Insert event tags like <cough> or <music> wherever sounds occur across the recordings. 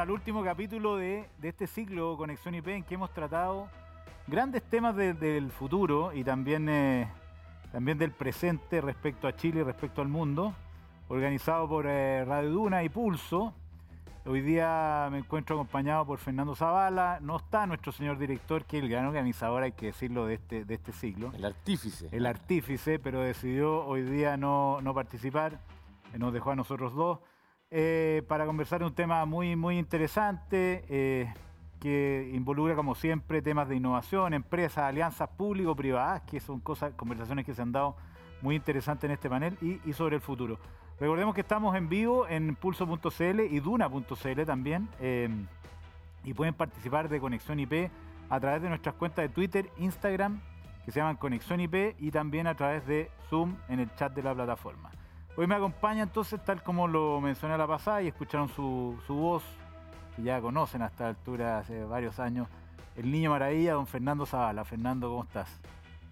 Al último capítulo de, de este ciclo Conexión IP en que hemos tratado grandes temas de- del futuro y también, eh, también del presente respecto a Chile y respecto al mundo, organizado por eh, Radio Duna y Pulso. Hoy día me encuentro acompañado por Fernando Zavala. No está nuestro señor director, que es el gran organizador, hay que decirlo, de este, de este ciclo El artífice. el artífice, pero decidió hoy día no, no participar, nos dejó a nosotros dos, eh, para conversar un tema muy, muy interesante, eh, que involucra, como siempre, temas de innovación, empresas, alianzas público-privadas, que son cosas, conversaciones que se han dado muy interesantes en este panel, y, sobre el futuro. Recordemos que estamos en vivo en pulso.cl y duna.cl también. eh, y pueden participar de Conexión IP a través de nuestras cuentas de Twitter, Instagram, que se llaman Conexión IP, y también a través de Zoom en el chat de la plataforma. Hoy me acompaña entonces, tal como lo mencioné a la pasada, y escucharon su, su voz, que ya conocen a esta altura hace varios años, el niño maravilla, don Fernando Zavala. Fernando, ¿cómo estás?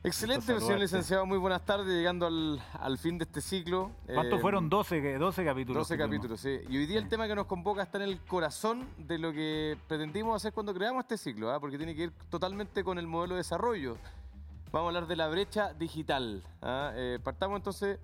Excelente, señor licenciado. Muy buenas tardes, llegando al, al fin de este ciclo. ¿Cuántos Eh, fueron? 12, que- 12 capítulos. 12 que tuvimos. capítulos, sí. Y hoy día el tema que nos convoca está en el corazón de lo que pretendimos hacer cuando creamos este ciclo, ¿ah? porque tiene que ir totalmente con el modelo de desarrollo. Vamos a hablar de la brecha digital. ¿ah? Eh, partamos entonces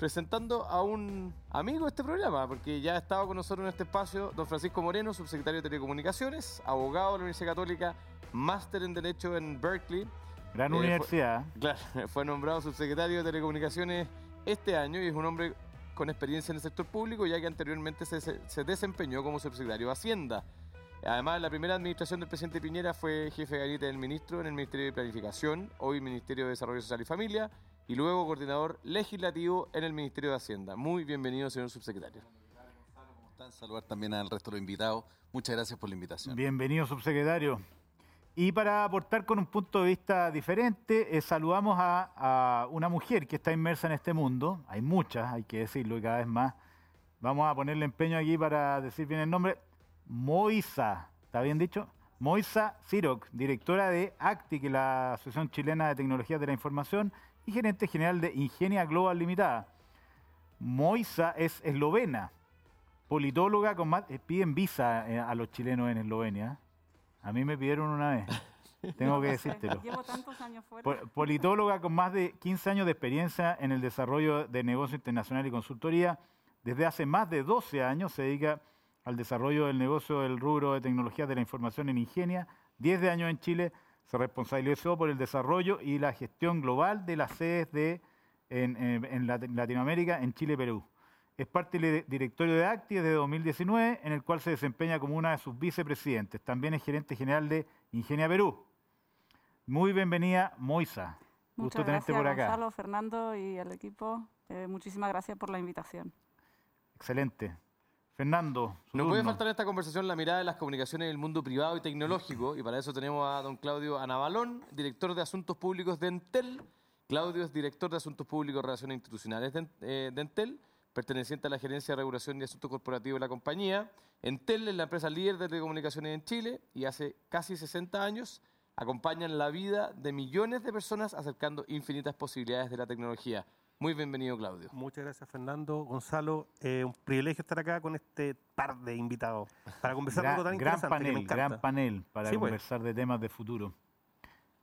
presentando a un amigo de este programa, porque ya ha estado con nosotros en este espacio don Francisco Moreno, subsecretario de Telecomunicaciones, abogado de la Universidad Católica, máster en Derecho en Berkeley. Gran Eh, fue- universidad. Claro, <laughs> fue nombrado subsecretario de Telecomunicaciones este año y es un hombre con experiencia en el sector público, ya que anteriormente se, se- se desempeñó como subsecretario de Hacienda. Además, la primera administración del presidente Piñera fue jefe de gabinete del ministro en el Ministerio de Planificación, hoy Ministerio de Desarrollo Social y Familia, y luego coordinador legislativo en el Ministerio de Hacienda. Muy bienvenido, señor subsecretario. ¿Cómo están? Saludar también al resto de los invitados. Muchas gracias por la invitación. Bienvenido, subsecretario. Y para aportar con un punto de vista diferente, eh, saludamos a, a una mujer que está inmersa en este mundo. Hay muchas, hay que decirlo, y cada vez más. Vamos a ponerle empeño aquí para decir bien el nombre. Moisa, ¿está bien dicho? Moisa Siroc, directora de ACTI, que es la Asociación Chilena de Tecnologías de la Información, y gerente general de Ingenia Global Limitada. Moisa es eslovena, politóloga con más... eh, piden visa eh, a los chilenos en Eslovenia. A mí me pidieron una vez. <laughs> Tengo que No decírtelo. Llevo tantos años fuera. Po- Politóloga con más de 15 años de experiencia en el desarrollo de negocio internacional y consultoría. Desde hace más de 12 años se dedica al desarrollo del negocio del rubro de tecnologías de la información en Ingenia. 10 de años en Chile se responsabilizó por el desarrollo y la gestión global de las sedes de, en, en- en Lat- Latinoamérica, en Chile y Perú. Es parte del directorio de ACTI desde 2019, en el cual se desempeña como una de sus vicepresidentes. También es gerente general de Ingenia Perú. Muy bienvenida, Moisa. Gusto Muchas tenerte gracias, por acá. Gonzalo, Fernando y el equipo. Eh, muchísimas gracias por la invitación. Excelente. Fernando, No puede faltar en esta conversación la mirada de las comunicaciones del mundo privado y tecnológico, y para eso tenemos a don Claudio Anabalón, director de Asuntos Públicos de Entel. Claudio es director de Asuntos Públicos y Relaciones Institucionales de, En- eh, de Entel, perteneciente a la Gerencia de Regulación y Asuntos Corporativos de la compañía. Entel es la empresa líder de telecomunicaciones en Chile y hace casi 60 años acompañan la vida de millones de personas acercando infinitas posibilidades de la tecnología. Muy bienvenido, Claudio. Muchas gracias, Fernando. Gonzalo, eh, un privilegio estar acá con este par de invitados para conversar Gran, algo tan gran interesante que me panel, gran panel para Sí, pues. conversar de temas de futuro.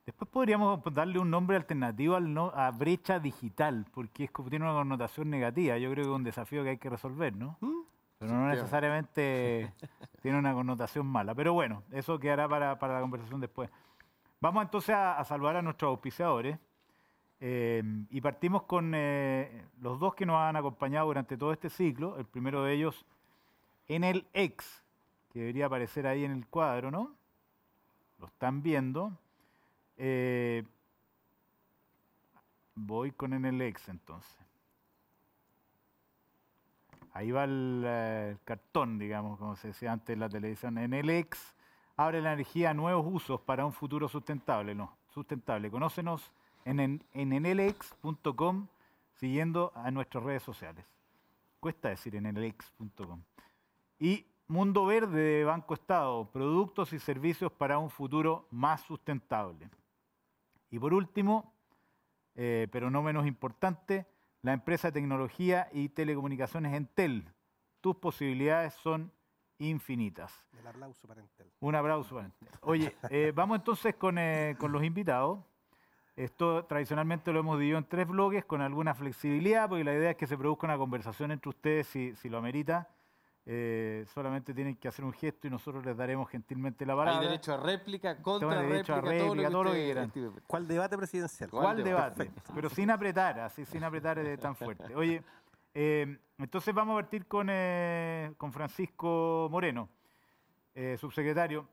Después podríamos darle un nombre alternativo al no- a brecha digital, porque es como tiene una connotación negativa. Yo creo que es un desafío que hay que resolver, ¿no? ¿Mm? Pero no necesariamente <laughs> tiene una connotación mala. Pero bueno, eso quedará para, para la conversación después. Vamos entonces a, a saludar a nuestros auspiciadores. Eh, y partimos con eh, los dos que nos han acompañado durante todo este ciclo. El primero de ellos, en el ex, que debería aparecer ahí en el cuadro, ¿no? Lo están viendo. Eh, voy con en el ex entonces. Ahí va el, cartón, digamos, como se decía antes en la televisión. En el ex abre la energía a nuevos usos para un futuro sustentable. No, sustentable. Conócenos en, en, en enelex.com siguiendo a nuestras redes sociales. Cuesta decir en. Y Mundo Verde de Banco Estado, productos y servicios para un futuro más sustentable. Y por último, eh, pero no menos importante, la empresa de tecnología y telecomunicaciones Entel. Tus posibilidades son infinitas. El aplauso para Entel. Un aplauso para Entel. Oye, eh, vamos entonces con, eh, con los invitados. Esto tradicionalmente lo hemos dividido en tres bloques con alguna flexibilidad, porque la idea es que se produzca una conversación entre ustedes si, si lo amerita. Eh, solamente tienen que hacer un gesto y nosotros les daremos gentilmente la palabra. Hay derecho a réplica, contra derecho a réplica, todo réplica, todo lo que quieran. ¿Cuál debate presidencial? ¿Cuál ¿Cuál debate? debate? Pero sin apretar, así sin apretar eh, tan fuerte. Oye, eh, entonces vamos a partir con, eh, con Francisco Moreno, eh, subsecretario.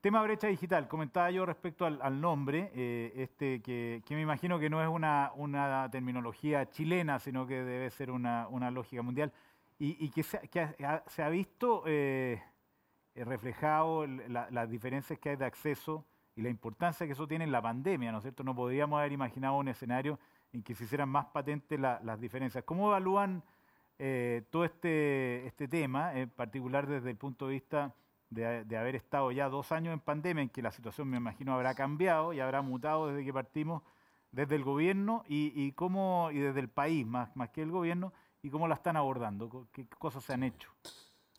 Tema brecha digital. Comentaba yo respecto al, nombre, eh, este que, me imagino que no es una, una terminología chilena, sino que debe ser una, una lógica mundial, y, que, se, ha- visto eh, eh, reflejado las diferencias que hay de acceso y la importancia que eso tiene en la pandemia, ¿no es cierto? No podríamos haber imaginado un escenario en que se hicieran más patentes la- las diferencias. ¿Cómo evalúan todo este, este tema, en particular desde el punto de vista de, de haber estado ya dos años en pandemia, en que la situación me imagino habrá cambiado y habrá mutado desde que partimos, desde el gobierno y, y cómo y desde el país más, más que el gobierno y cómo la están abordando, qué cosas se han hecho.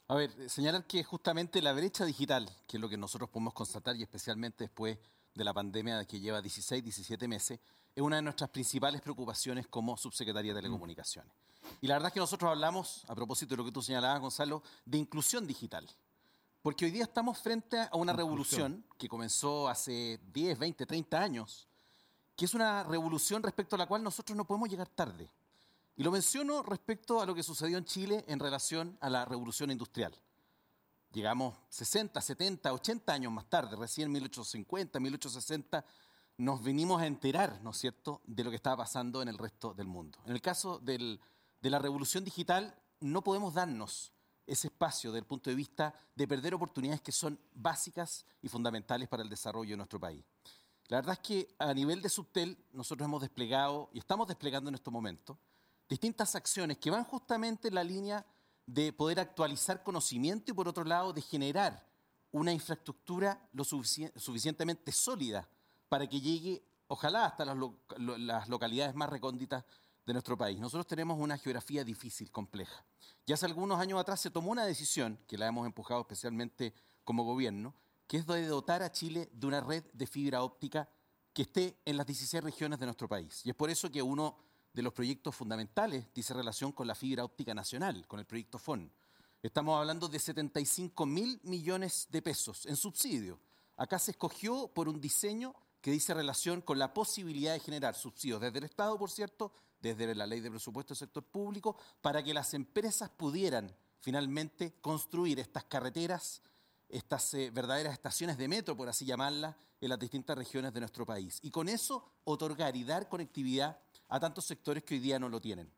A ver, eh, señalar que justamente la brecha digital, que es lo que nosotros podemos constatar y especialmente después de la pandemia que lleva 16, 17 meses, es una de nuestras principales preocupaciones como subsecretaría de Telecomunicaciones. Y la verdad es que nosotros hablamos, a propósito de lo que tú señalabas, Gonzalo, de inclusión digital. Porque hoy día estamos frente a una revolución que comenzó hace 10, 20, 30 años, que es una revolución respecto a la cual nosotros no podemos llegar tarde. Y lo menciono respecto a lo que sucedió en Chile en relación a la revolución industrial. Llegamos 60, 70, 80 años más tarde, recién en 1850, 1860, nos venimos a enterar, ¿no es cierto?, de lo que estaba pasando en el resto del mundo. En el caso del- de la revolución digital, no podemos darnos ese espacio desde el punto de vista de perder oportunidades que son básicas y fundamentales para el desarrollo de nuestro país. La verdad es que a nivel de Subtel nosotros hemos desplegado y estamos desplegando en estos momentos distintas acciones que van justamente en la línea de poder actualizar conocimiento y por otro lado de generar una infraestructura lo sufici- suficientemente sólida para que llegue, ojalá, hasta las localidades más recónditas de nuestro país. Nosotros tenemos una geografía difícil, compleja. Y hace algunos años atrás se tomó una decisión, que la hemos empujado especialmente como gobierno, que es de dotar a Chile de una red de fibra óptica que esté en las 16 regiones de nuestro país. Y es por eso que uno de los proyectos fundamentales dice relación con la fibra óptica nacional, con el proyecto FON. Estamos hablando de 75 mil millones de pesos en subsidio. Acá se escogió por un diseño que dice relación con la posibilidad de generar subsidios desde el Estado, por cierto, desde la ley de presupuesto del sector público, para que las empresas pudieran finalmente construir estas carreteras, estas eh, verdaderas estaciones de metro, por así llamarlas, en las distintas regiones de nuestro país. Y con eso otorgar y dar conectividad a tantos sectores que hoy día no lo tienen.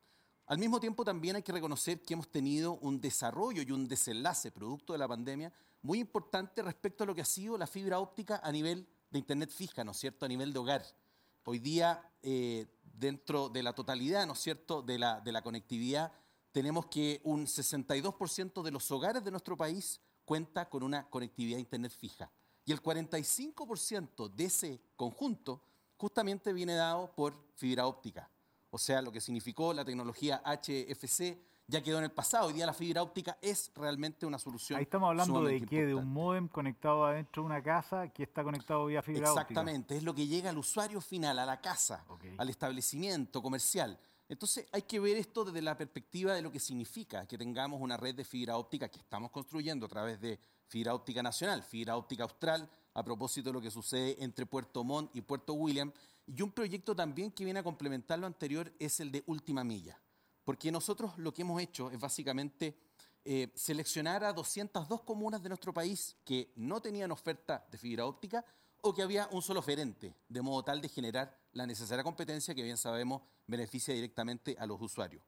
Al mismo tiempo también hay que reconocer que hemos tenido un desarrollo y un desenlace producto de la pandemia muy importante respecto a lo que ha sido la fibra óptica a nivel de Internet fija, ¿no es cierto?, a nivel de hogar. Hoy día, eh, dentro de la totalidad, ¿no es cierto?, de la, de la conectividad, tenemos que un 62% de los hogares de nuestro país cuenta con una conectividad Internet fija. Y el 45% de ese conjunto justamente viene dado por fibra óptica. O sea, lo que significó la tecnología HFC ya quedó en el pasado. Hoy día la fibra óptica es realmente una solución. Ahí estamos hablando de qué, de un módem conectado adentro de una casa que está conectado vía fibra óptica. Exactamente, es lo que llega al usuario final, a la casa, al establecimiento comercial. Entonces hay que ver esto desde la perspectiva de lo que significa que tengamos una red de fibra óptica que estamos construyendo a través de fibra óptica nacional, fibra óptica austral, a propósito de lo que sucede entre Puerto Montt y Puerto William. Y un proyecto también que viene a complementar lo anterior es el de última milla. Porque nosotros lo que hemos hecho es básicamente eh, seleccionar a 202 comunas de nuestro país que no tenían oferta de fibra óptica o que había un solo oferente, de modo tal de generar la necesaria competencia que bien sabemos beneficia directamente a los usuarios.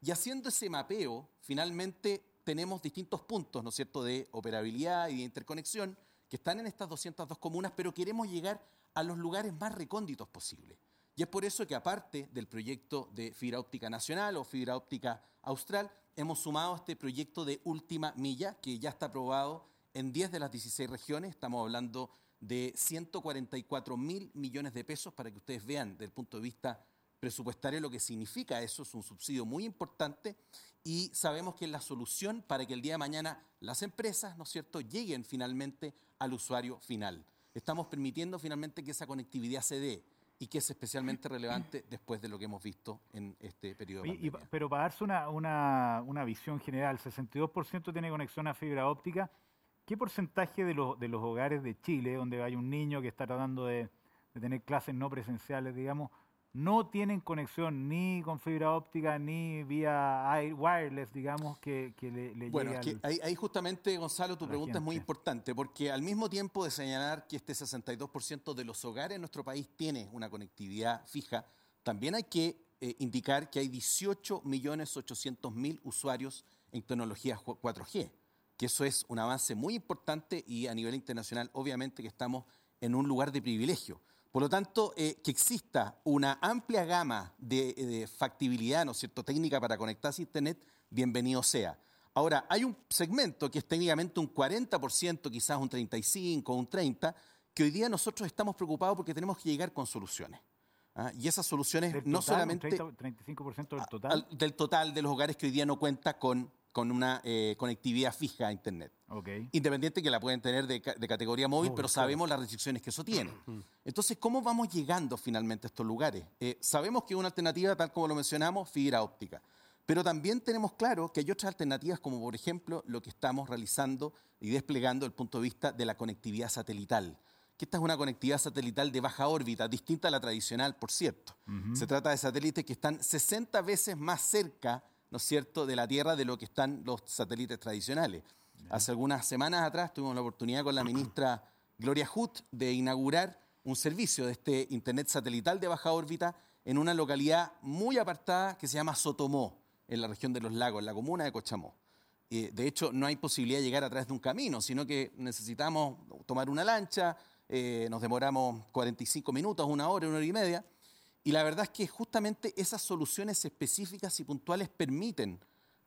Y haciendo ese mapeo, finalmente tenemos distintos puntos, ¿no es cierto?, de operabilidad y de interconexión que están en estas 202 comunas, pero queremos llegar a los lugares más recónditos posibles. Y es por eso que aparte del proyecto de fibra óptica nacional o fibra óptica austral, hemos sumado este proyecto de última milla, que ya está aprobado en 10 de las 16 regiones. Estamos hablando de 144 mil millones de pesos para que ustedes vean desde el punto de vista presupuestaria lo que significa eso, es un subsidio muy importante y sabemos que es la solución para que el día de mañana las empresas, ¿no es cierto?, lleguen finalmente al usuario final. Estamos permitiendo finalmente que esa conectividad se dé y que es especialmente relevante después de lo que hemos visto en este periodo. y pandemia. pero para darse una, una- una visión general, 62% tiene conexión a fibra óptica. ¿Qué porcentaje de los, de los hogares de Chile, donde hay un niño que está tratando de, de tener clases no presenciales, digamos, no tienen conexión ni con fibra óptica ni vía wireless, digamos, que, que le, le Bueno, es que al- ahí, ahí justamente, Gonzalo, tu pregunta es muy importante, porque al mismo tiempo de señalar que este 62% de los hogares en nuestro país tiene una conectividad fija, también hay que eh, indicar que hay 18 millones 800 mil usuarios en tecnología ju- 4G, que eso es un avance muy importante y a nivel internacional, obviamente, que estamos en un lugar de privilegio. Por lo tanto, eh, que exista una amplia gama de, de factibilidad, ¿no es cierto?, técnica para conectarse a Internet, bienvenido sea. Ahora, hay un segmento que es técnicamente un 40%, quizás un 35%, un 30%, que hoy día nosotros estamos preocupados porque tenemos que llegar con soluciones. ¿ah? Y esas soluciones del no total, un solamente 30, 35% del total. al- del total de los hogares que hoy día no cuenta con, con una eh, conectividad fija a Internet. Ok. Independiente que la pueden tener de, de categoría móvil, pero claro. sabemos las restricciones que eso tiene. Entonces, ¿cómo vamos llegando finalmente a estos lugares? Eh, sabemos que una alternativa, tal como lo mencionamos, fibra óptica. Pero también tenemos claro que hay otras alternativas, como por ejemplo lo que estamos realizando y desplegando desde el punto de vista de la conectividad satelital. Que esta es una conectividad satelital de baja órbita, distinta a la tradicional, por cierto. Se trata de satélites que están 60 veces más cerca, ¿no es cierto?, de la Tierra de lo que están los satélites tradicionales. Hace algunas semanas atrás tuvimos la oportunidad con la ministra Gloria Hutt de inaugurar un servicio de este Internet satelital de baja órbita en una localidad muy apartada que se llama Sotomó, en la región de los lagos, en la comuna de Cochamó. Eh, de hecho, no hay posibilidad de llegar a través de un camino, sino que necesitamos tomar una lancha, eh, nos demoramos 45 minutos, una hora, una hora y media. Y la verdad es que justamente esas soluciones específicas y puntuales permiten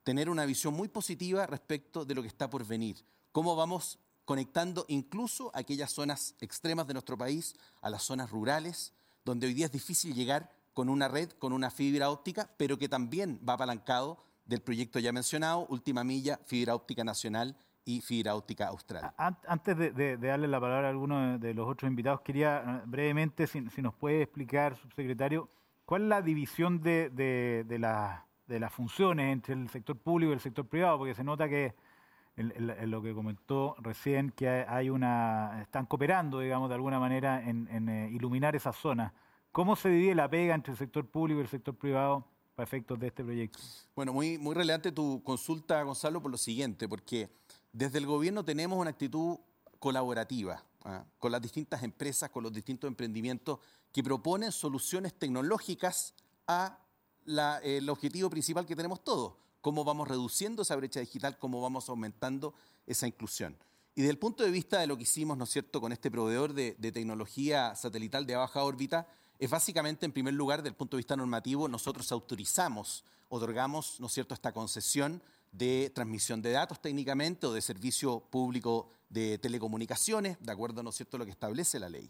tener una visión muy positiva respecto de lo que está por venir. Cómo vamos conectando incluso aquellas zonas extremas de nuestro país a las zonas rurales, donde hoy día es difícil llegar con una red, con una fibra óptica, pero que también va apalancado del proyecto ya mencionado, Última Milla, Fibra Óptica Nacional y Fibra Óptica Austral. An- Antes de, darle la palabra a alguno de, los otros invitados, quería eh, brevemente, si, si nos puede explicar, subsecretario, cuál es la división de, de- de la- de las funciones entre el sector público y el sector privado, porque se nota que en, lo que comentó recién, que hay- una, están cooperando, digamos, de alguna manera en, en, eh, iluminar esas zonas. ¿Cómo se divide la pega entre el sector público y el sector privado para efectos de este proyecto? Bueno, muy, muy relevante tu consulta, Gonzalo, por lo siguiente, porque desde el gobierno tenemos una actitud colaborativa ¿ah? con las distintas empresas, con los distintos emprendimientos que proponen soluciones tecnológicas a la- el objetivo principal que tenemos todos, cómo vamos reduciendo esa brecha digital, cómo vamos aumentando esa inclusión. Y desde el punto de vista de lo que hicimos, ¿no es cierto?, con este proveedor de, de tecnología satelital de baja órbita, es básicamente, en primer lugar, desde el punto de vista normativo, nosotros autorizamos, otorgamos, ¿no es cierto?, esta concesión de transmisión de datos técnicamente o de servicio público de telecomunicaciones, de acuerdo, ¿no es cierto?, a lo que establece la ley.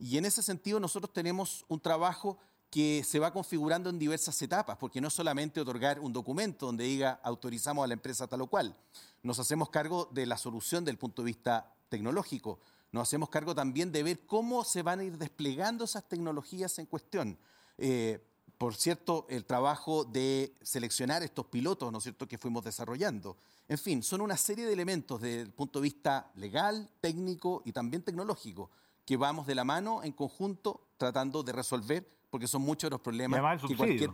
Y en ese sentido nosotros tenemos un trabajo que se va configurando en diversas etapas, porque no es solamente otorgar un documento donde diga autorizamos a la empresa tal o cual. Nos hacemos cargo de la solución del punto de vista tecnológico. Nos hacemos cargo también de ver cómo se van a ir desplegando esas tecnologías en cuestión. Eh, por cierto, el trabajo de seleccionar estos pilotos, ¿no es cierto?, que fuimos desarrollando. En fin, son una serie de elementos desde el punto de vista legal, técnico y también tecnológico que vamos de la mano en conjunto tratando de resolver, porque son muchos los problemas que cualquier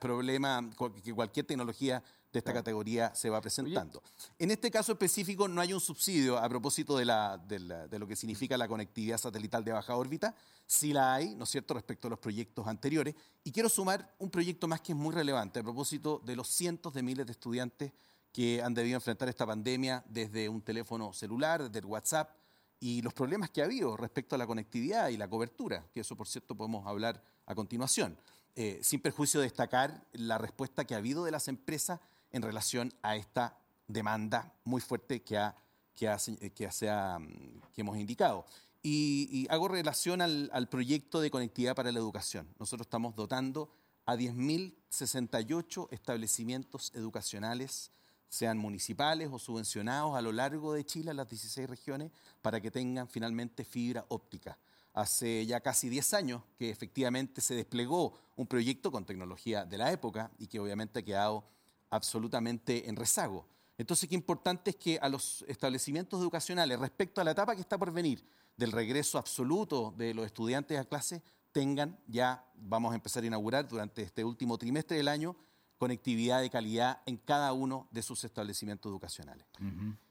problema, que cualquier tecnología de esta categoría se va presentando. En este caso específico no hay un subsidio a propósito de, la- de la- de lo que significa la conectividad satelital de baja órbita, sí la hay, ¿no es cierto?, respecto a los proyectos anteriores. Y quiero sumar un proyecto más que es muy relevante a propósito de los cientos de miles de estudiantes que han debido enfrentar esta pandemia desde un teléfono celular, desde el WhatsApp, y los problemas que ha habido respecto a la conectividad y la cobertura, que eso por cierto podemos hablar a continuación. Eh, sin perjuicio de destacar la respuesta que ha habido de las empresas en relación a esta demanda muy fuerte que, ha, que, ha que, se ha, mm, que hemos indicado. Y, hago relación al, al proyecto de conectividad para la educación. Nosotros estamos dotando a 10.068 establecimientos educacionales, sean municipales o subvencionados a lo largo de Chile, en las 16 regiones, para que tengan finalmente fibra óptica. Hace ya casi 10 años que efectivamente se desplegó un proyecto con tecnología de la época y que obviamente ha quedado absolutamente en rezago. Entonces, qué importante es que a los establecimientos educacionales, respecto a la etapa que está por venir, del regreso absoluto de los estudiantes a clase, tengan ya, vamos a empezar a inaugurar durante este último trimestre del año, conectividad de calidad en cada uno de sus establecimientos educacionales.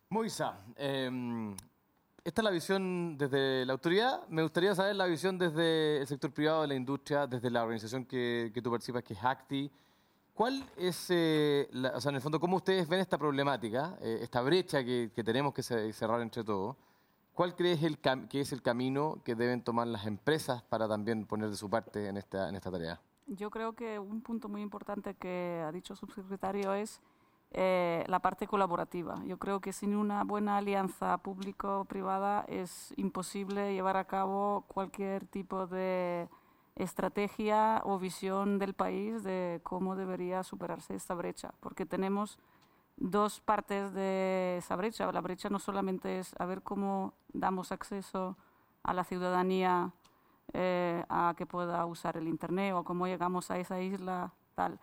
Moisa, eh, esta es la visión desde la autoridad. Me gustaría saber la visión desde el sector privado, de la industria, desde la organización que, que tú participas, que es ACTI. ¿Cuál es, eh, la- o sea, en el fondo, cómo ustedes ven esta problemática, eh, esta brecha que, que tenemos que ce- cerrar entre todos? ¿Cuál crees el que es el camino que deben tomar las empresas para también poner de su parte en esta, en esta tarea? Yo creo que un punto muy importante que ha dicho el subsecretario es eh, la parte colaborativa. Yo creo que sin una buena alianza público-privada es imposible llevar a cabo cualquier tipo de estrategia o visión del país de cómo debería superarse esta brecha, porque tenemos dos partes de esa brecha. La brecha no solamente es a ver cómo damos acceso a la ciudadanía eh, a que pueda usar el Internet o cómo llegamos a esa isla, tal.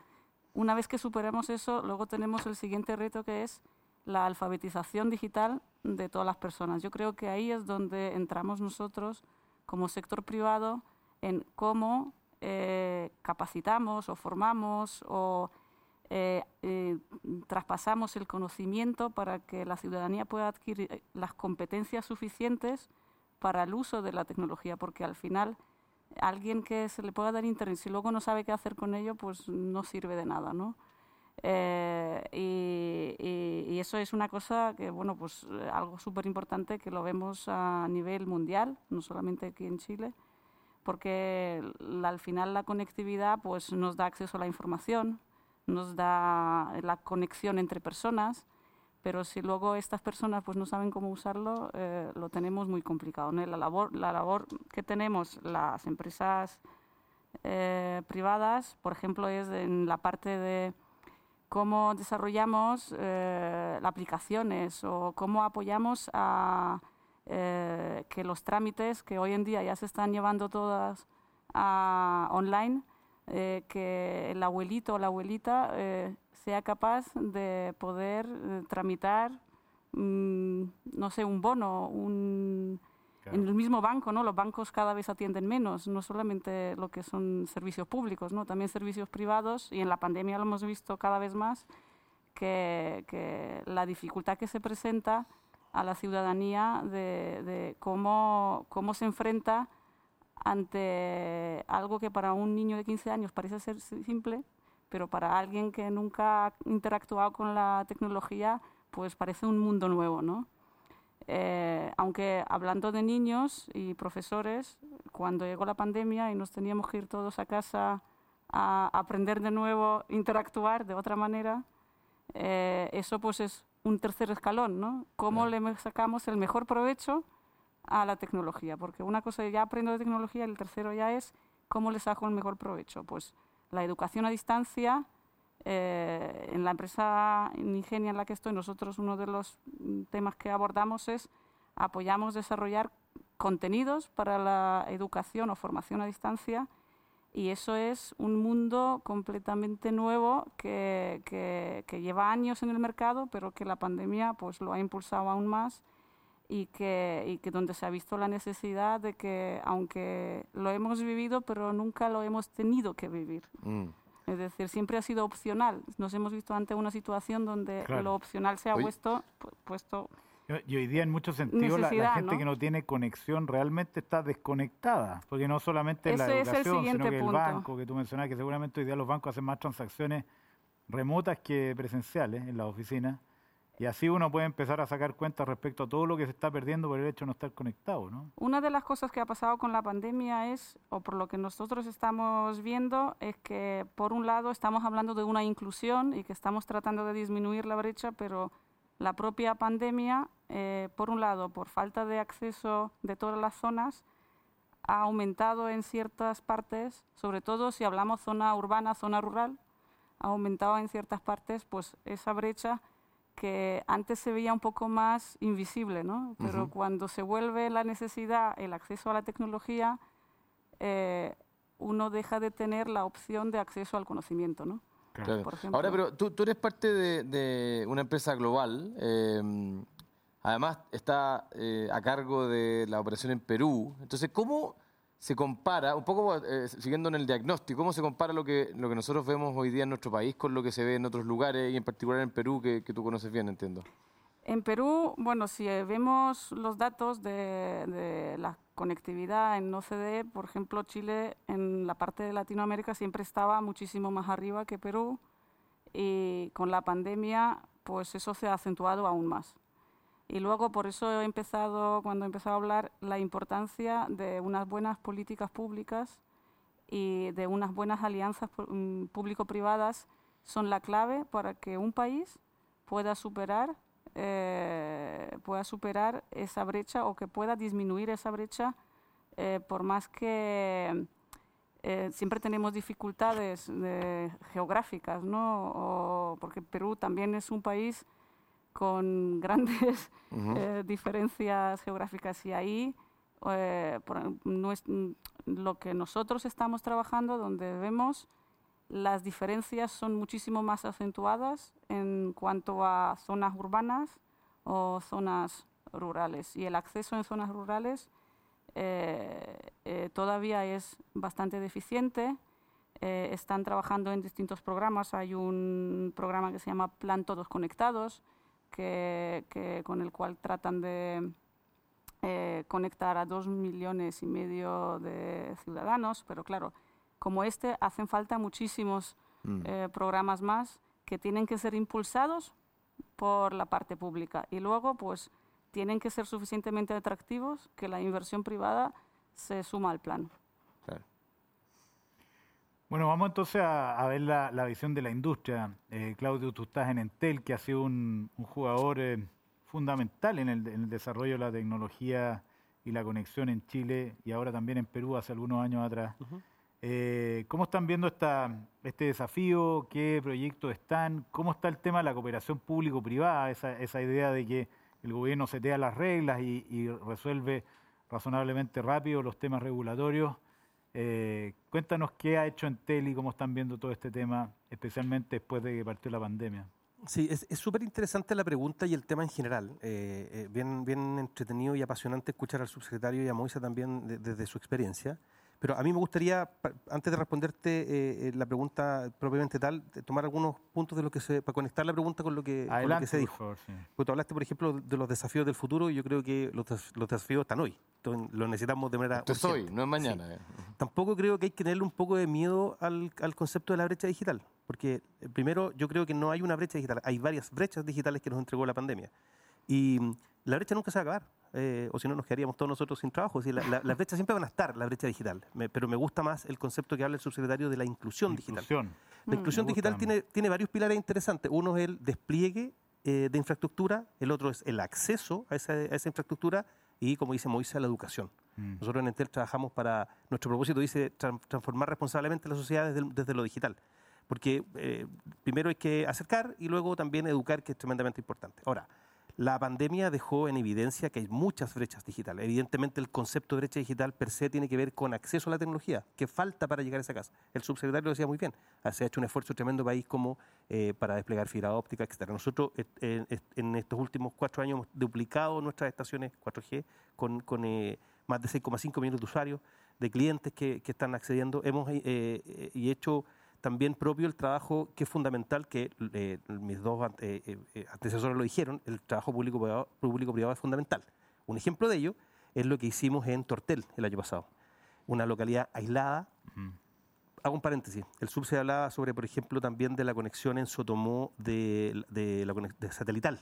Una vez que superemos eso, luego tenemos el siguiente reto que es la alfabetización digital de todas las personas. Yo creo que ahí es donde entramos nosotros como sector privado en cómo eh, capacitamos o formamos o eh, eh, traspasamos el conocimiento para que la ciudadanía pueda adquirir las competencias suficientes para el uso de la tecnología, porque al final alguien que se le pueda dar internet, si luego no sabe qué hacer con ello, pues no sirve de nada, ¿no? Eh, y, y- y eso es una cosa que, bueno, pues eh, algo súper importante que lo vemos a nivel mundial, no solamente aquí en Chile, porque la- al final la conectividad pues nos da acceso a la información, nos da la conexión entre personas, pero si luego estas personas pues no saben cómo usarlo, eh, lo tenemos muy complicado. La, labor, la labor que tenemos las empresas eh, privadas, por ejemplo, es en la parte de cómo desarrollamos eh, aplicaciones o cómo apoyamos a que los trámites que hoy en día ya se están llevando todas a online, que el abuelito o la abuelita sea capaz de poder eh, tramitar, mm, no sé, un bono, un, Claro. en el mismo banco, ¿no? Los bancos cada vez atienden menos, no solamente lo que son servicios públicos, ¿no? También servicios privados y en la pandemia lo hemos visto cada vez más que, que la dificultad que se presenta a la ciudadanía de, de cómo, cómo se enfrenta ante algo que para un niño de 15 años parece ser si- simple, pero para alguien que nunca ha interactuado con la tecnología, pues parece un mundo nuevo, ¿no? Eh, aunque hablando de niños y profesores, cuando llegó la pandemia y nos teníamos que ir todos a casa a aprender de nuevo, interactuar de otra manera, eh, eso pues es un tercer escalón, ¿no? ¿Cómo le sacamos el mejor provecho a la tecnología? Porque una cosa ya aprendo de tecnología, el tercero ya es cómo le saco el mejor provecho. Pues la educación a distancia, eh, en la empresa Ingenia en la que estoy, nosotros uno de los temas que abordamos es apoyamos desarrollar contenidos para la educación o formación a distancia y eso es un mundo completamente nuevo que, que- que lleva años en el mercado, pero que la pandemia pues lo ha impulsado aún más y que, y que donde se ha visto la necesidad de que, aunque lo hemos vivido, pero nunca lo hemos tenido que vivir. Mm. Es decir, siempre ha sido opcional. Nos hemos visto ante una situación donde Claro. lo opcional se ha Oye. puesto, pu- puesto Y hoy día en muchos sentidos la- la, gente ¿no? que no tiene conexión realmente está desconectada, porque no solamente la Ese es el educación, sino que el punto. banco que tú mencionabas, que seguramente hoy día los bancos hacen más transacciones remotas que presenciales en las oficinas, y así uno puede empezar a sacar cuentas respecto a todo lo que se está perdiendo por el hecho de no estar conectado, ¿no? Una de las cosas que ha pasado con la pandemia es, o por lo que nosotros estamos viendo, es que por un lado estamos hablando de una inclusión y que estamos tratando de disminuir la brecha, pero la propia pandemia, eh, por un lado, por falta de acceso de todas las zonas, ha aumentado en ciertas partes, sobre todo si hablamos zona urbana, zona rural, ha aumentado en ciertas partes pues esa brecha que antes se veía un poco más invisible, ¿no? Pero cuando se vuelve la necesidad, el acceso a la tecnología, eh, uno deja de tener la opción de acceso al conocimiento, ¿no? Claro. Por ejemplo. Ahora, pero tú, tú eres parte de, de una empresa global. eh, además, está eh, a cargo de la operación en Perú. Entonces, ¿cómo se compara, un poco eh, siguiendo en el diagnóstico, cómo se compara lo que, lo que nosotros vemos hoy día en nuestro país con lo que se ve en otros lugares y en particular en Perú, que, que tú conoces bien, entiendo? En Perú, bueno, si eh, vemos los datos de, de la conectividad en OCDE, por ejemplo, Chile en la parte de Latinoamérica siempre estaba muchísimo más arriba que Perú y con la pandemia, pues eso se ha acentuado aún más. Y luego por eso he empezado, cuando he empezado a hablar, la importancia de unas buenas políticas públicas y de unas buenas alianzas mm, público-privadas son la clave para que un país pueda superar, eh, pueda superar esa brecha o que pueda disminuir esa brecha, eh, por más que eh, siempre tenemos dificultades de- geográficas, ¿no? Porque Perú también es un país con grandes eh, diferencias geográficas y ahí eh, por- no es- mm, lo que nosotros estamos trabajando, donde vemos las diferencias son muchísimo más acentuadas en cuanto a zonas urbanas o zonas rurales. Y el acceso en zonas rurales eh, eh, todavía es bastante deficiente. Eh, están trabajando en distintos programas. Hay un programa que se llama Plan Todos Conectados, que, que- con el cual tratan de eh, conectar a dos millones y medio de ciudadanos, pero claro, como este hacen falta muchísimos eh, programas más que tienen que ser impulsados por la parte pública y luego pues tienen que ser suficientemente atractivos que la inversión privada se suma al plan. Claro. Bueno, vamos entonces a, a ver la, la visión de la industria. Eh, Claudio, tú estás en Entel, que ha sido un, un jugador eh, fundamental en el, en el desarrollo de la tecnología y la conexión en Chile y ahora también en Perú hace algunos años atrás. Eh, ¿Cómo están viendo esta, este desafío? ¿Qué proyectos están? ¿Cómo está el tema de la cooperación público-privada? Esa, esa idea de que el gobierno setea las reglas y, y resuelve razonablemente rápido los temas regulatorios. Eh, cuéntanos qué ha hecho Entel y cómo están viendo todo este tema, especialmente después de que partió la pandemia. Sí, es súper interesante la pregunta y el tema en general. Eh, eh, bien, bien entretenido y apasionante escuchar al subsecretario y a Moisa también de- desde su experiencia. Pero a mí me gustaría, antes de responderte eh, eh, la pregunta propiamente tal, tomar algunos puntos de lo que se, para conectar la pregunta con lo que, con lo que Adelante, se por dijo. favor. sí. Porque tú hablaste, por ejemplo, de los desafíos del futuro y yo creo que los, los desafíos están hoy. Entonces, los necesitamos de manera Esto es hoy, urgente. no es mañana. eh. Tampoco creo que hay que tenerle un poco de miedo al, al concepto de la brecha digital, porque eh, primero yo creo que no hay una brecha digital, hay varias brechas digitales que nos entregó la pandemia. Y la brecha nunca se va a acabar, eh, o si no nos quedaríamos todos nosotros sin trabajo. Es decir, la- la- las brechas siempre van a estar, la brecha digital, Me- pero me gusta más el concepto que habla el subsecretario de la inclusión digital. Inclusión. La inclusión gusta. digital tiene, tiene varios pilares interesantes. Uno es el despliegue eh, de infraestructura, el otro es el acceso a esa, a esa infraestructura y, como dice Moisés, la educación. Mm. Nosotros en Entel trabajamos para, nuestro propósito dice tran- transformar responsablemente la sociedad desde, desde lo digital. Porque eh, primero hay que acercar y luego también educar, que es tremendamente importante. Ahora, la pandemia dejó en evidencia que hay muchas brechas digitales. Evidentemente el concepto de brecha digital per se tiene que ver con acceso a la tecnología, que falta para llegar a esa casa. El subsecretario lo decía muy bien, Ah, se ha hecho un esfuerzo tremendo país como eh, para desplegar fibra óptica, etc. Nosotros eh, en estos últimos cuatro años hemos duplicado nuestras estaciones 4G con, eh, más de 6,5 millones de usuarios, de clientes que, que están accediendo. Hemos hecho también propio el trabajo que es fundamental, que eh, mis dos ante- eh, eh, antecesores lo dijeron, el trabajo público-privado público -privado es fundamental. Un ejemplo de ello es lo que hicimos en Tortel el año pasado, una localidad aislada. Hago un paréntesis. El sub se hablaba sobre, por ejemplo, también de la conexión en Sotomó de, de la conex- de satelital.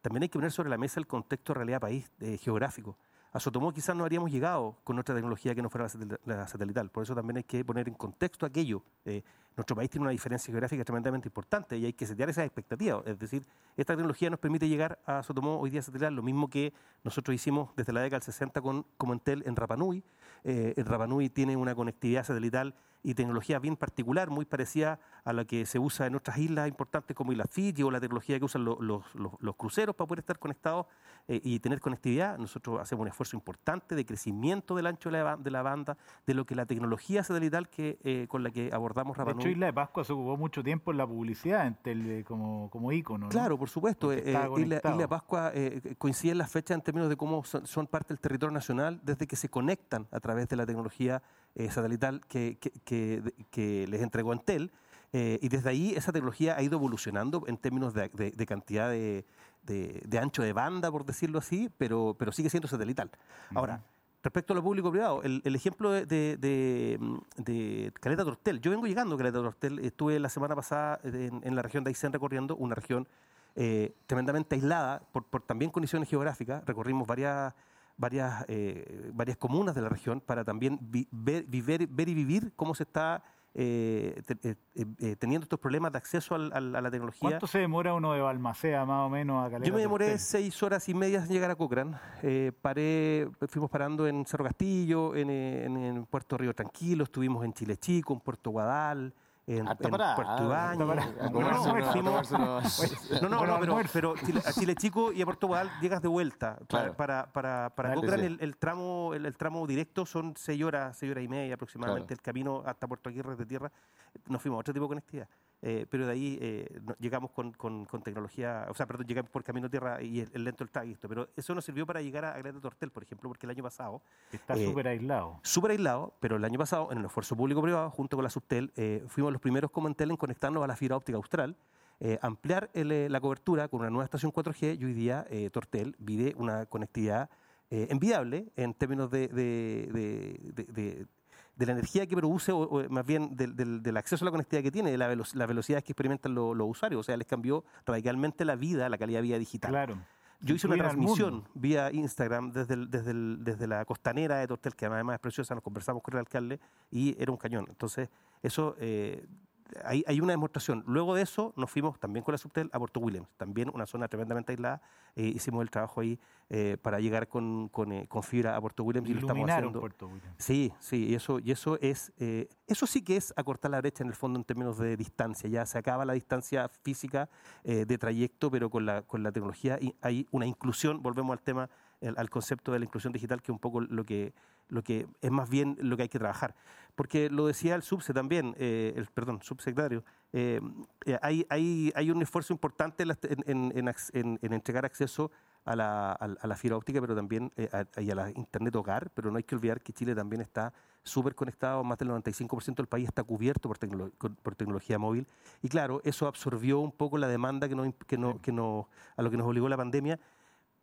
También hay que poner sobre la mesa el contexto de realidad país eh, geográfico. A Sotomó quizás no habríamos llegado con nuestra tecnología que no fuera la satel- la satelital. Por eso también hay que poner en contexto aquello. Eh, nuestro país tiene una diferencia geográfica tremendamente importante y hay que setear esas expectativas. Es decir, esta tecnología nos permite llegar a Sotomó hoy día satelital, lo mismo que nosotros hicimos desde la década del 60 con Comontel en Rapanui, eh, Rapa Nui tiene una conectividad satelital y tecnología bien particular, muy parecida a la que se usa en otras islas importantes como Islas Fiji o la tecnología que usan lo- los, los- los cruceros para poder estar conectados eh, y tener conectividad. Nosotros hacemos un esfuerzo importante de crecimiento del ancho de la, de la banda, de lo que la tecnología satelital que, eh, con la que abordamos De Rapa hecho, Isla de Pascua se ocupó mucho tiempo en la publicidad en tele, como, como ícono. ¿no? Claro, por supuesto. Eh, eh, Isla. Isla Pascua eh, coinciden las fechas en términos de cómo son, son parte del territorio nacional desde que se conectan a través de la tecnología eh, satelital que, que- que- que les entregó Entel. eh, y desde ahí esa tecnología ha ido evolucionando en términos de, de- de cantidad de, ancho de banda, por decirlo así, pero, pero sigue siendo satelital. Ahora, respecto a lo público-privado, el, el ejemplo de, de- mm, de Caleta Tortel. Yo vengo llegando a Caleta Tortel, estuve la semana pasada en, en la región de Aysén recorriendo, una región eh, tremendamente aislada por, por también condiciones geográficas. Recorrimos varias, varias, eh, varias comunas de la región para también vi- ver, viver- ver y vivir cómo se está eh, te- eh, eh, teniendo estos problemas de acceso al- al- a la tecnología. ¿Cuánto se demora uno de Balmacea más o menos a Caleta Yo me demoré Tortel? seis horas y media en llegar a Cochrane. Eh, paré, fuimos parando en Cerro Castillo, en, en- en Puerto Río Tranquilo, estuvimos en Chile Chico, en Puerto Guadal, en, Puerto. A No, no, no, <laughs> pero, pero Chile- a Chile Chico y a Puerto llegas de vuelta. Claro. Para, para, para Cochrane sí. el, el tramo, el, el tramo directo son seis horas, seis horas y media aproximadamente. Claro. El camino hasta Puerto Aguirre de tierra. Nos fuimos a otro tipo de conectividad. Eh, pero de ahí eh, llegamos con, con- con tecnología, o sea, perdón, llegamos por camino tierra y el, el lento el trayecto. Pero eso nos sirvió para llegar a Greta Tortel, por ejemplo, porque el año pasado Está eh, súper aislado. súper aislado, pero el año pasado, en el esfuerzo público-privado, junto con la Subtel, fuimos los primeros como Entel en conectarnos a la fibra óptica austral, ampliar el, la cobertura con una nueva estación 4G y hoy día Tortel vive una conectividad envidiable en términos de, de- de- de- de- la energía que produce, o, o más bien del, del- del acceso a la conectividad que tiene, de la velo- las velocidades que experimentan lo- los usuarios. O sea, les cambió radicalmente la vida, la calidad de vida digital. Claro. Yo hice una transmisión vía Instagram desde, el- desde, el- desde la costanera de Tortel, que además es preciosa, nos conversamos con el alcalde y era un cañón. Entonces, eso, eh, hay, hay una demostración. Luego de eso, nos fuimos también con la Subtel a Puerto Williams, también una zona tremendamente aislada. eh, hicimos el trabajo ahí eh, para llegar con, con, eh, con fibra a Puerto Williams y lo estamos haciendo. Puerto William. Sí, sí, y eso, y eso es, eh, eso sí que es acortar la brecha en el fondo en términos de distancia. Ya se acaba la distancia física eh, de trayecto, pero con la, con la tecnología y hay una inclusión, volvemos al tema, el- al concepto de la inclusión digital, que es un poco lo que, lo que es más bien lo que hay que trabajar. Porque lo decía el subse también, eh, el, perdón, subsecretario, eh, eh, hay, hay, hay un esfuerzo importante en, en- en- en entregar acceso a la, a, la- fibra óptica, pero también eh, a, y a la internet hogar, pero no hay que olvidar que Chile también está súper conectado, más del 95% del país está cubierto por, por tecnología móvil. Y claro, eso absorbió un poco la demanda que nos, que no- que no- a lo que nos obligó la pandemia,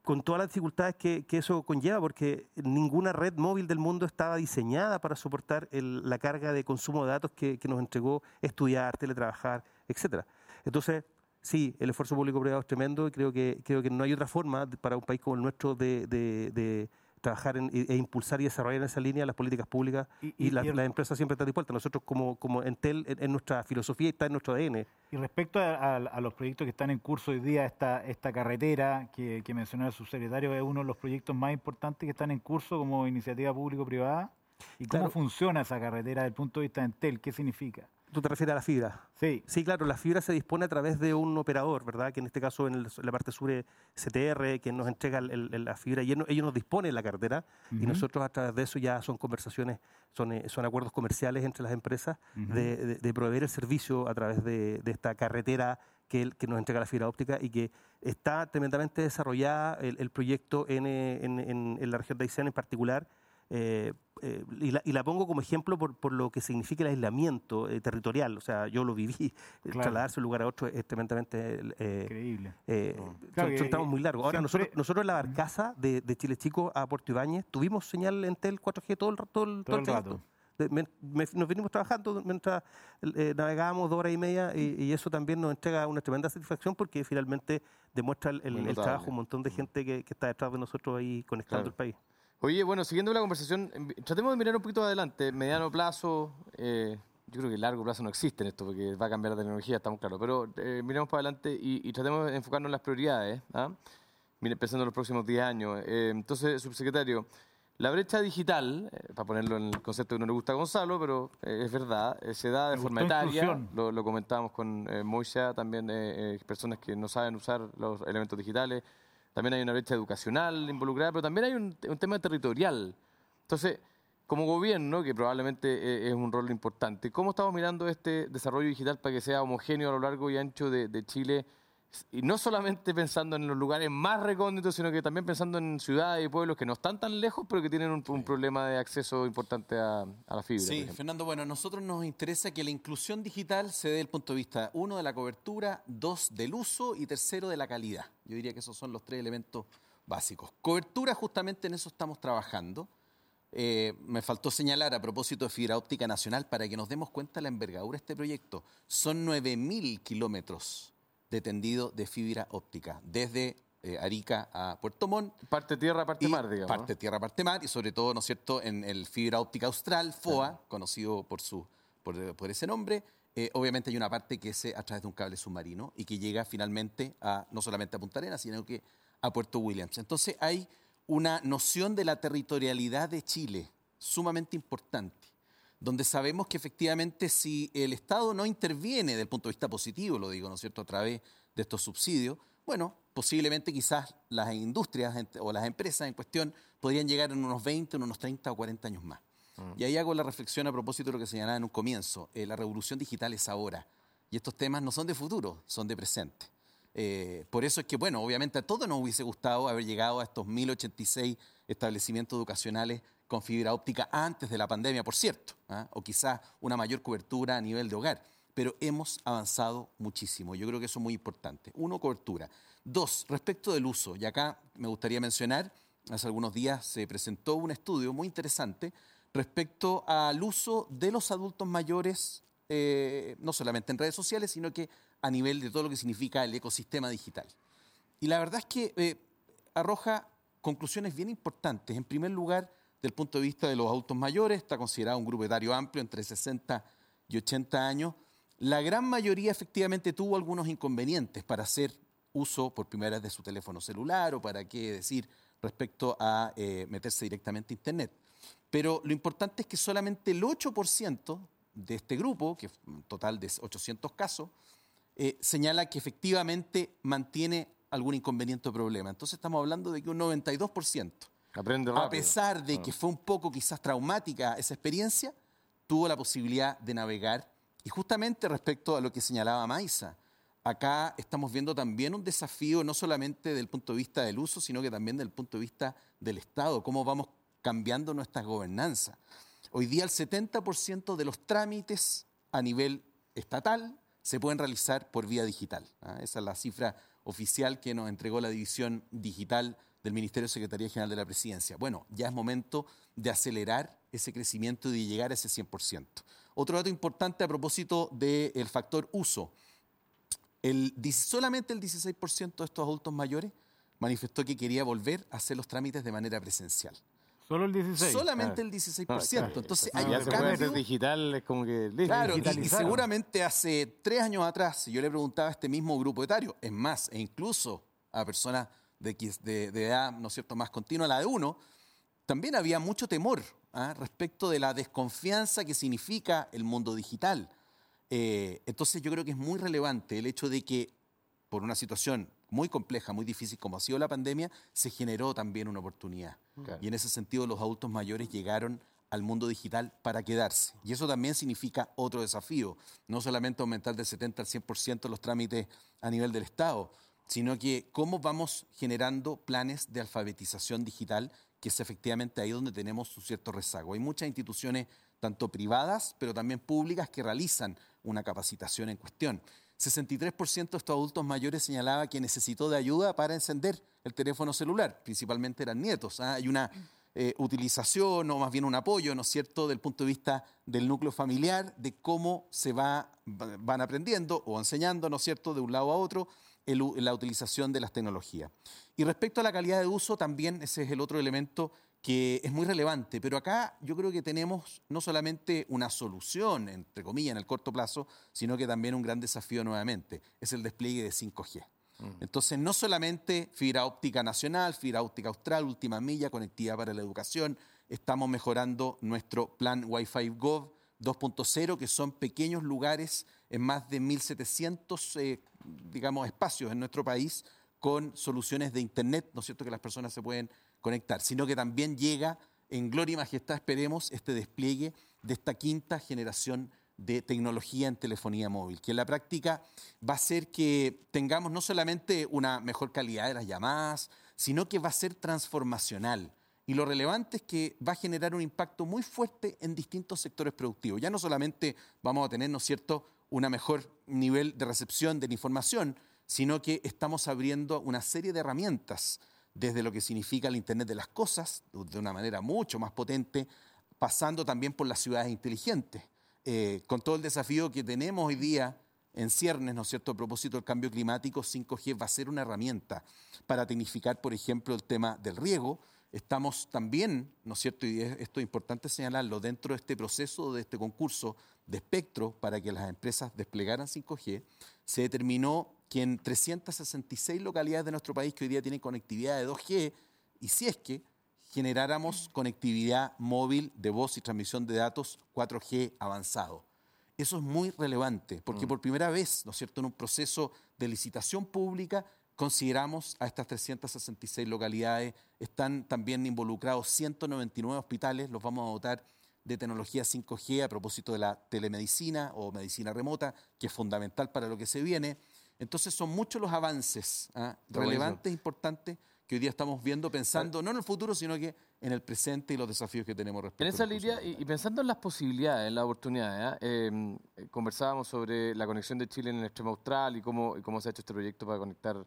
con todas las dificultades que, eso conlleva, porque ninguna red móvil del mundo estaba diseñada para soportar el- la carga de consumo de datos que, nos entregó estudiar, teletrabajar, etcétera. Entonces, sí, el esfuerzo público-privado es tremendo y creo que, creo que no hay otra forma para un país como el nuestro de trabajar en- e, e impulsar y desarrollar en esa línea las políticas públicas Y- y, y- las, empresas siempre están dispuestas. Nosotros como, como Entel, en, en nuestra filosofía está en nuestro ADN. Y respecto a, a- a los proyectos que están en curso hoy día, esta, esta carretera que, que mencionó el subsecretario es uno de los proyectos más importantes que están en curso como iniciativa público-privada. ¿Y cómo Claro. funciona esa carretera desde el punto de vista de Entel? ¿Qué significa? ¿Tú te refieres a la fibra? Sí, Sí, claro, la fibra se dispone a través de un operador, ¿verdad? Que en este caso en, el- en la parte sur es CTR, que nos entrega el- el- la fibra y ellos, ellos nos disponen la cartera y Ujú. nosotros a través de eso ya son conversaciones, son, eh, son acuerdos comerciales entre las empresas de, de- de proveer el servicio a través de, de esta carretera que, nos entrega la fibra óptica y que está tremendamente desarrollada el, proyecto en, eh, en- en- en la región de Aysén en particular. eh, eh, y, la, y la pongo como ejemplo por, por lo que significa el aislamiento eh, territorial. O sea, yo lo viví. eh, Claro. Trasladarse de un lugar a otro es tremendamente. eh, increíble. eh, Claro son, tramos muy largos. Ahora, siempre- nosotros, nosotros en la barcaza de, de Chile Chico a Puerto Ibáñez tuvimos señal en tel 4G todo el, todo el, Todo el rato. De- me- me- nos venimos trabajando mientras eh, navegábamos dos horas y media y, y eso también nos entrega una tremenda satisfacción porque finalmente demuestra el, el- el trabajo un montón de gente que, que está detrás de nosotros ahí conectando Claro. el país. Oye, bueno, siguiendo la conversación, em, tratemos de mirar un poquito adelante. Mediano plazo, eh, yo creo que largo plazo no existe en esto porque va a cambiar la tecnología, estamos claros. Pero eh, miremos para adelante y, y tratemos de enfocarnos en las prioridades. ¿ah? Mire, pensando en los próximos 10 años. Eh, entonces, subsecretario, La brecha digital, eh, para ponerlo en el concepto que no le gusta a Gonzalo, pero eh, es verdad, eh, se da de Me forma etaria. Lo, lo comentábamos con eh, Moisha, también eh, eh, personas que no saben usar los elementos digitales. También hay una brecha educacional involucrada, pero también hay un, tema territorial. Entonces, como gobierno, que probablemente eh, es un rol importante, ¿cómo estamos mirando este desarrollo digital para que sea homogéneo a lo largo y ancho de Chile? Y no solamente pensando en los lugares más recónditos, sino que también pensando en ciudades y pueblos que no están tan lejos, pero que tienen un, un problema de acceso importante a, a la fibra. Sí. Fernando, bueno, a nosotros nos interesa que la inclusión digital se dé desde el punto de vista, uno, de la cobertura, dos, del uso y tercero, de la calidad. Yo diría que esos son los tres elementos básicos. Cobertura, justamente en eso estamos trabajando. Eh, me faltó señalar a propósito de fibra óptica nacional para que nos demos cuenta de la envergadura de este proyecto. Son 9.000 kilómetros de tendido de fibra óptica, desde eh, Arica a Puerto Montt, Parte tierra, parte mar, digamos. Parte tierra, parte mar, y sobre todo, ¿no es cierto?, en el fibra óptica austral, FOA, conocido por, su, por, por ese nombre. Eh, obviamente hay una parte que es a través de un cable submarino y que llega finalmente a, no solamente a Punta Arenas, sino que a Puerto Williams. Entonces hay una noción de la territorialidad de Chile sumamente importante, donde sabemos que efectivamente si el Estado no interviene desde el punto de vista positivo, lo digo, ¿no es cierto?, a través de estos subsidios, bueno, posiblemente quizás las industrias o las empresas en cuestión podrían llegar en unos 20, en unos 30 o 40 años más. Y ahí hago la reflexión a propósito de lo que señalaba en un comienzo. eh, la revolución digital es ahora. Y estos temas no son de futuro, son de presente. Eh, por eso es que, bueno, obviamente a todos nos hubiese gustado haber llegado a estos 1086 establecimientos educacionales con fibra óptica antes de la pandemia, por cierto, ¿ah? o quizás una mayor cobertura a nivel de hogar. Pero hemos avanzado muchísimo. Yo creo que eso es muy importante. Uno, cobertura. Dos, respecto del uso. Y acá me gustaría mencionar, hace algunos días se presentó un estudio muy interesante respecto al uso de los adultos mayores, eh, no solamente en redes sociales, sino que a nivel de todo lo que significa el ecosistema digital. Y la verdad es que eh, arroja conclusiones bien importantes. En primer lugar, el punto de vista de los adultos mayores, está considerado un grupo etario amplio, entre 60 y 80 años. La gran mayoría efectivamente tuvo algunos inconvenientes para hacer uso por primera vez de su teléfono celular o para qué decir respecto a eh, meterse directamente a Internet. Pero lo importante es que solamente el 8% de este grupo, que es un total de 800 casos, eh, señala que efectivamente mantiene algún inconveniente o problema. Entonces estamos hablando de que un 92%, Aprende rápido. a pesar de que fue un poco quizás traumática esa experiencia, tuvo la posibilidad de navegar. Y justamente respecto a lo que señalaba Maisa, acá estamos viendo también un desafío no solamente desde el punto de vista del uso, sino que también desde el punto de vista del Estado, cómo vamos cambiando nuestras gobernanzas. Hoy día el 70% de los trámites a nivel estatal se pueden realizar por vía digital. ¿ah? Esa es la cifra oficial que nos entregó la división digital del Ministerio de Secretaría General de la Presidencia. Bueno, ya es momento de acelerar ese crecimiento y de llegar a ese 100%. Otro dato importante a propósito del factor uso. El, solamente el 16% de estos adultos mayores manifestó que quería volver a hacer los trámites de manera presencial. Solo el 16. Solamente claro. el 16%. Ah. Entonces Si hay ya un se puede cambio. digital, es como que... Claro, y- y, seguramente hace tres años atrás, si yo le preguntaba a este mismo grupo etario, es más, e incluso a personas de, de, de edad, ¿no es cierto?, más continua, la de uno, también había mucho temor ¿ah? respecto de la desconfianza que significa el mundo digital. Eh, entonces yo creo que es muy relevante el hecho de que por una situación muy compleja, muy difícil como ha sido la pandemia, se generó también una oportunidad. Claro. Y en ese sentido los adultos mayores llegaron al mundo digital para quedarse. Y eso también significa otro desafío, no solamente aumentar del 70 al 100% los trámites a nivel del Estado, sino que cómo vamos generando planes de alfabetización digital, que es efectivamente ahí donde tenemos un cierto rezago. Hay muchas instituciones, tanto privadas, pero también públicas, que realizan una capacitación en cuestión. 63% de estos adultos mayores señalaba que necesitó de ayuda para encender el teléfono celular, principalmente eran nietos. ¿ah? Hay una eh, utilización o más bien un apoyo, ¿no es cierto?, del punto de vista del núcleo familiar, de cómo se va, va- van aprendiendo o enseñando, ¿no es cierto?, de un lado a otro, el la utilización de las tecnologías. Y respecto a la calidad de uso, también ese es el otro elemento que es muy relevante, pero acá yo creo que tenemos no solamente una solución, entre comillas, en el corto plazo, sino que también un gran desafío nuevamente, es el despliegue de 5G. Entonces, no solamente fibra óptica nacional, fibra óptica austral, última milla, conectividad para la educación, estamos mejorando nuestro plan Wi-Fi Gov 2.0, que son pequeños lugares en más de 1.700, eh, digamos, espacios en nuestro país con soluciones de Internet, ¿no es cierto?, que las personas se pueden conectar, sino que también llega en gloria y majestad, esperemos, este despliegue de esta quinta generación de tecnología en telefonía móvil, que en la práctica va a ser que tengamos no solamente una mejor calidad de las llamadas, sino que va a ser transformacional. Y lo relevante es que va a generar un impacto muy fuerte en distintos sectores productivos. Ya no solamente vamos a tener, ¿no es cierto?, una mejor nivel de recepción de la información, sino que estamos abriendo una serie de herramientas, desde lo que significa el Internet de las Cosas, de una manera mucho más potente, pasando también por las ciudades inteligentes, eh, con todo el desafío que tenemos hoy día en ciernes, ¿no es cierto?, a propósito del cambio climático, 5G va a ser una herramienta para tecnificar, por ejemplo, el tema del riego. Estamos también, ¿no es cierto?, y esto es importante señalarlo, dentro de este proceso, de este concurso de espectro para que las empresas desplegaran 5G, se determinó que en 366 localidades de nuestro país que hoy día tienen conectividad de 2G, y si es que generáramos conectividad móvil de voz y transmisión de datos 4G avanzado. Eso es muy relevante, porque mm. por primera vez, ¿no es cierto?, en un proceso de licitación pública, consideramos a estas 366 localidades, están también involucrados 199 hospitales, los vamos a dotar de tecnología 5G a propósito de la telemedicina o medicina remota, que es fundamental para lo que se viene. Entonces son muchos los avances ¿ah? relevantes, importantes, que hoy día estamos viendo, pensando no en el futuro, sino que en el presente y los desafíos que tenemos respecto En esa línea, y, pensando en las posibilidades, en las oportunidades, ¿ah? em, conversábamos sobre la conexión de Chile en el extremo austral y cómo, y cómo se ha hecho este proyecto para conectar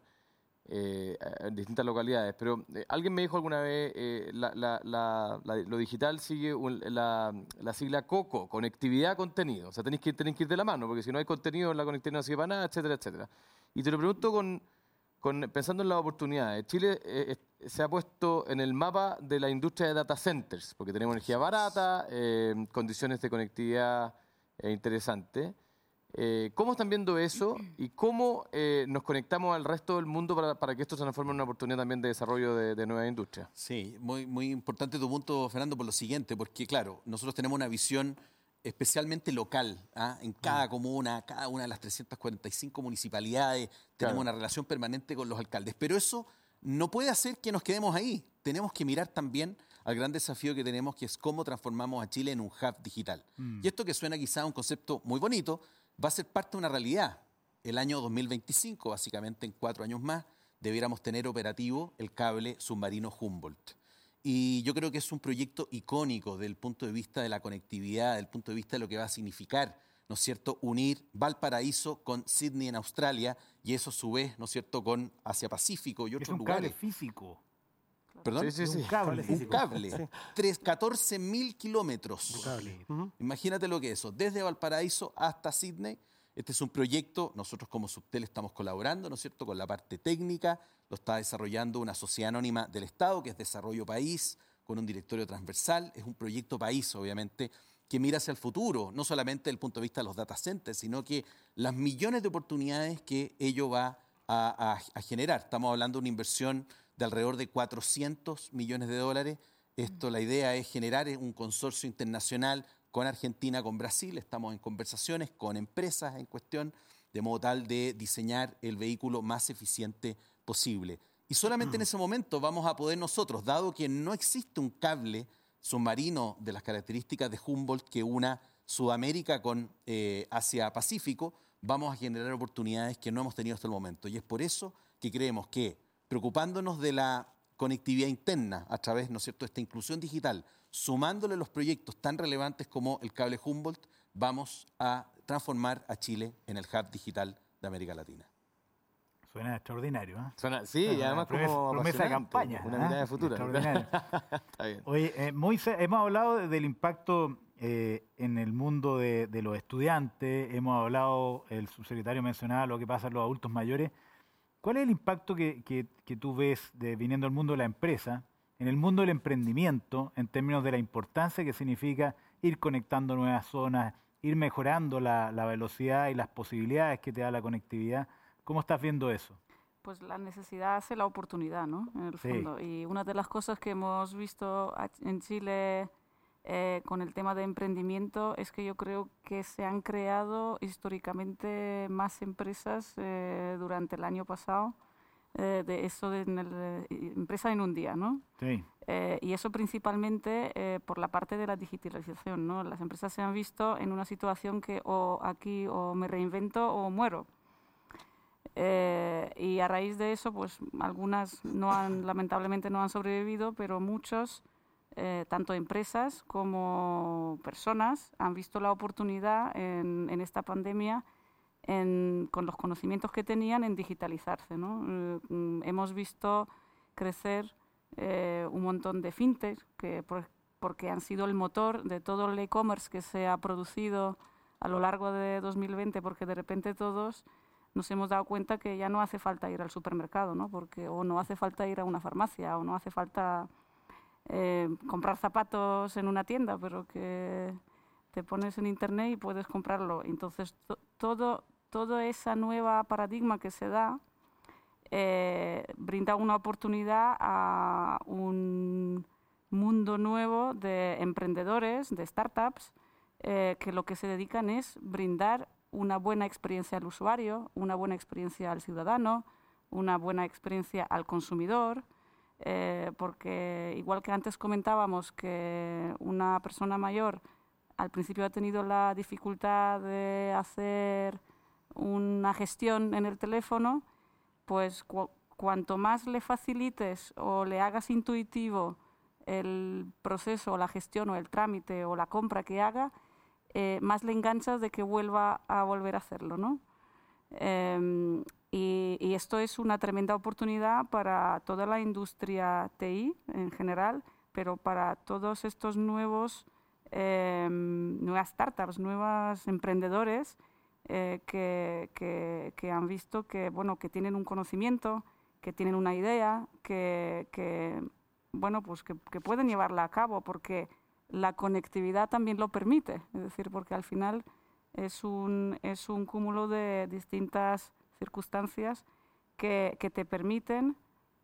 eh, en distintas localidades. Pero eh, alguien me dijo alguna vez, eh, lo digital sigue la, sigla COCO, conectividad contenido. O sea, tenéis que, que ir de la mano, porque si no hay contenido, la conectividad no sirve para nada, etcétera, etcétera. Y te lo pregunto con, con pensando en las oportunidades. Chile se ha puesto en el mapa de la industria de data centers, porque tenemos energía barata, condiciones de conectividad interesantes. Eh, ¿Cómo están viendo eso y cómo eh, nos conectamos al resto del mundo para, que esto se transforme en una oportunidad también de desarrollo de, de nueva industria? Sí, muy, muy importante tu punto, Fernando, por lo siguiente, porque claro, nosotros tenemos una visión especialmente local, ¿ah? en cada mm. comuna, cada una de las 345 municipalidades, tenemos una relación permanente con los alcaldes, pero eso no puede hacer que nos quedemos ahí, tenemos que mirar también al gran desafío que tenemos, que es cómo transformamos a Chile en un hub digital. Mm. Y esto que suena quizá un concepto muy bonito, va a ser parte de una realidad. El año 2025, básicamente en cuatro años más, debiéramos tener operativo el cable submarino Humboldt. Y yo creo que es un proyecto icónico desde el punto de vista de la conectividad, del punto de vista de lo que va a significar, ¿no es cierto?, unir Valparaíso con Sydney en Australia y eso a su vez, ¿no es cierto?, con Asia Pacífico y otros es un lugares. Cable físico. ¿Perdón? Sí, sí, Un cable. Un cable. 14 mil kilómetros. Imagínate lo que es eso. Desde Valparaíso hasta Sydney. Este es un proyecto, nosotros como Subtel estamos colaborando, ¿no es cierto?, con la parte técnica. Lo está desarrollando una sociedad anónima del Estado, que es Desarrollo País, con un directorio transversal. Es un proyecto país, obviamente, que mira hacia el futuro, no solamente desde el punto de vista de los data centers, sino que las millones de oportunidades que ello va a generar. Estamos hablando de una inversión de alrededor de 400 millones de dólares. Esto, la idea es generar un consorcio internacional con Argentina, con Brasil. Estamos en conversaciones con empresas en cuestión, de modo tal de diseñar el vehículo más eficiente posible. Y solamente en ese momento vamos a poder nosotros, dado que no existe un cable submarino de las características de Humboldt que una Sudamérica con eh, Asia-Pacífico, vamos a generar oportunidades que no hemos tenido hasta el momento. Y es por eso que creemos que preocupándonos de la conectividad interna a través, ¿no es cierto?, de esta inclusión digital, sumándole los proyectos tan relevantes como el cable Humboldt, vamos a transformar a Chile en el hub digital de América Latina. Suena extraordinario, ¿eh? Suena, sí, y además como promesa de campaña. Una mirada de futuro. <laughs> Está bien. Oye, eh, hemos hablado del impacto eh, en el mundo de, de, los estudiantes, hemos hablado, el subsecretario mencionaba lo que pasa en los adultos mayores, ¿Cuál es el impacto que, tú ves de, viniendo al mundo de la empresa, en el mundo del emprendimiento, en términos de la importancia que significa ir conectando nuevas zonas, ir mejorando la, velocidad y las posibilidades que te da la conectividad? ¿Cómo estás viendo eso? pues la necesidad hace la oportunidad, ¿no? En el Sí. fondo. Y una de las cosas que hemos visto en Chile eh, con el tema de emprendimiento es que yo creo que se han creado históricamente más empresas eh, durante el año pasado, eh, de eso de en el, eh, empresa en un día, ¿no? Sí, Eh, y eso principalmente eh, por la parte de la digitalización, ¿no? Las empresas se han visto en una situación que o aquí o me reinvento o muero. Eh, y a raíz de eso, pues algunas no han, lamentablemente no han sobrevivido, pero muchos, eh, tanto empresas como personas, han visto la oportunidad en, esta pandemia con los conocimientos que tenían en digitalizarse. Eh, hemos visto crecer eh, un montón de fintech que por- porque han sido el motor de todo el e-commerce que se ha producido a lo largo de 2020, porque de repente todos nos hemos dado cuenta que ya no hace falta ir al supermercado. Porque o no hace falta ir a una farmacia o no hace falta eh, comprar zapatos en una tienda, pero que te pones en internet y puedes comprarlo. Entonces to- todo toda esa nueva paradigma que se da eh, brinda una oportunidad a un mundo nuevo de emprendedores, de startups, eh, que lo que se dedican es brindar una buena experiencia al usuario, una buena experiencia al ciudadano, una buena experiencia al consumidor, eh, porque igual que antes comentábamos que una persona mayor al principio ha tenido la dificultad de hacer una gestión en el teléfono, pues cu- cuanto más le facilites o le hagas intuitivo el proceso o la gestión o el trámite o la compra que haga, eh, más le enganchas de que vuelva a volver a hacerlo, ¿no? Em, y, esto es una tremenda oportunidad para toda la industria TI en general, pero para todos estos nuevos, em, nuevas startups, nuevos emprendedores eh, que, han visto que, bueno, que tienen un conocimiento, que tienen una idea, que, bueno, pues que pueden llevarla a cabo, porque la conectividad también lo permite, es decir, porque al final es un, es un cúmulo de distintas circunstancias que, que te permiten,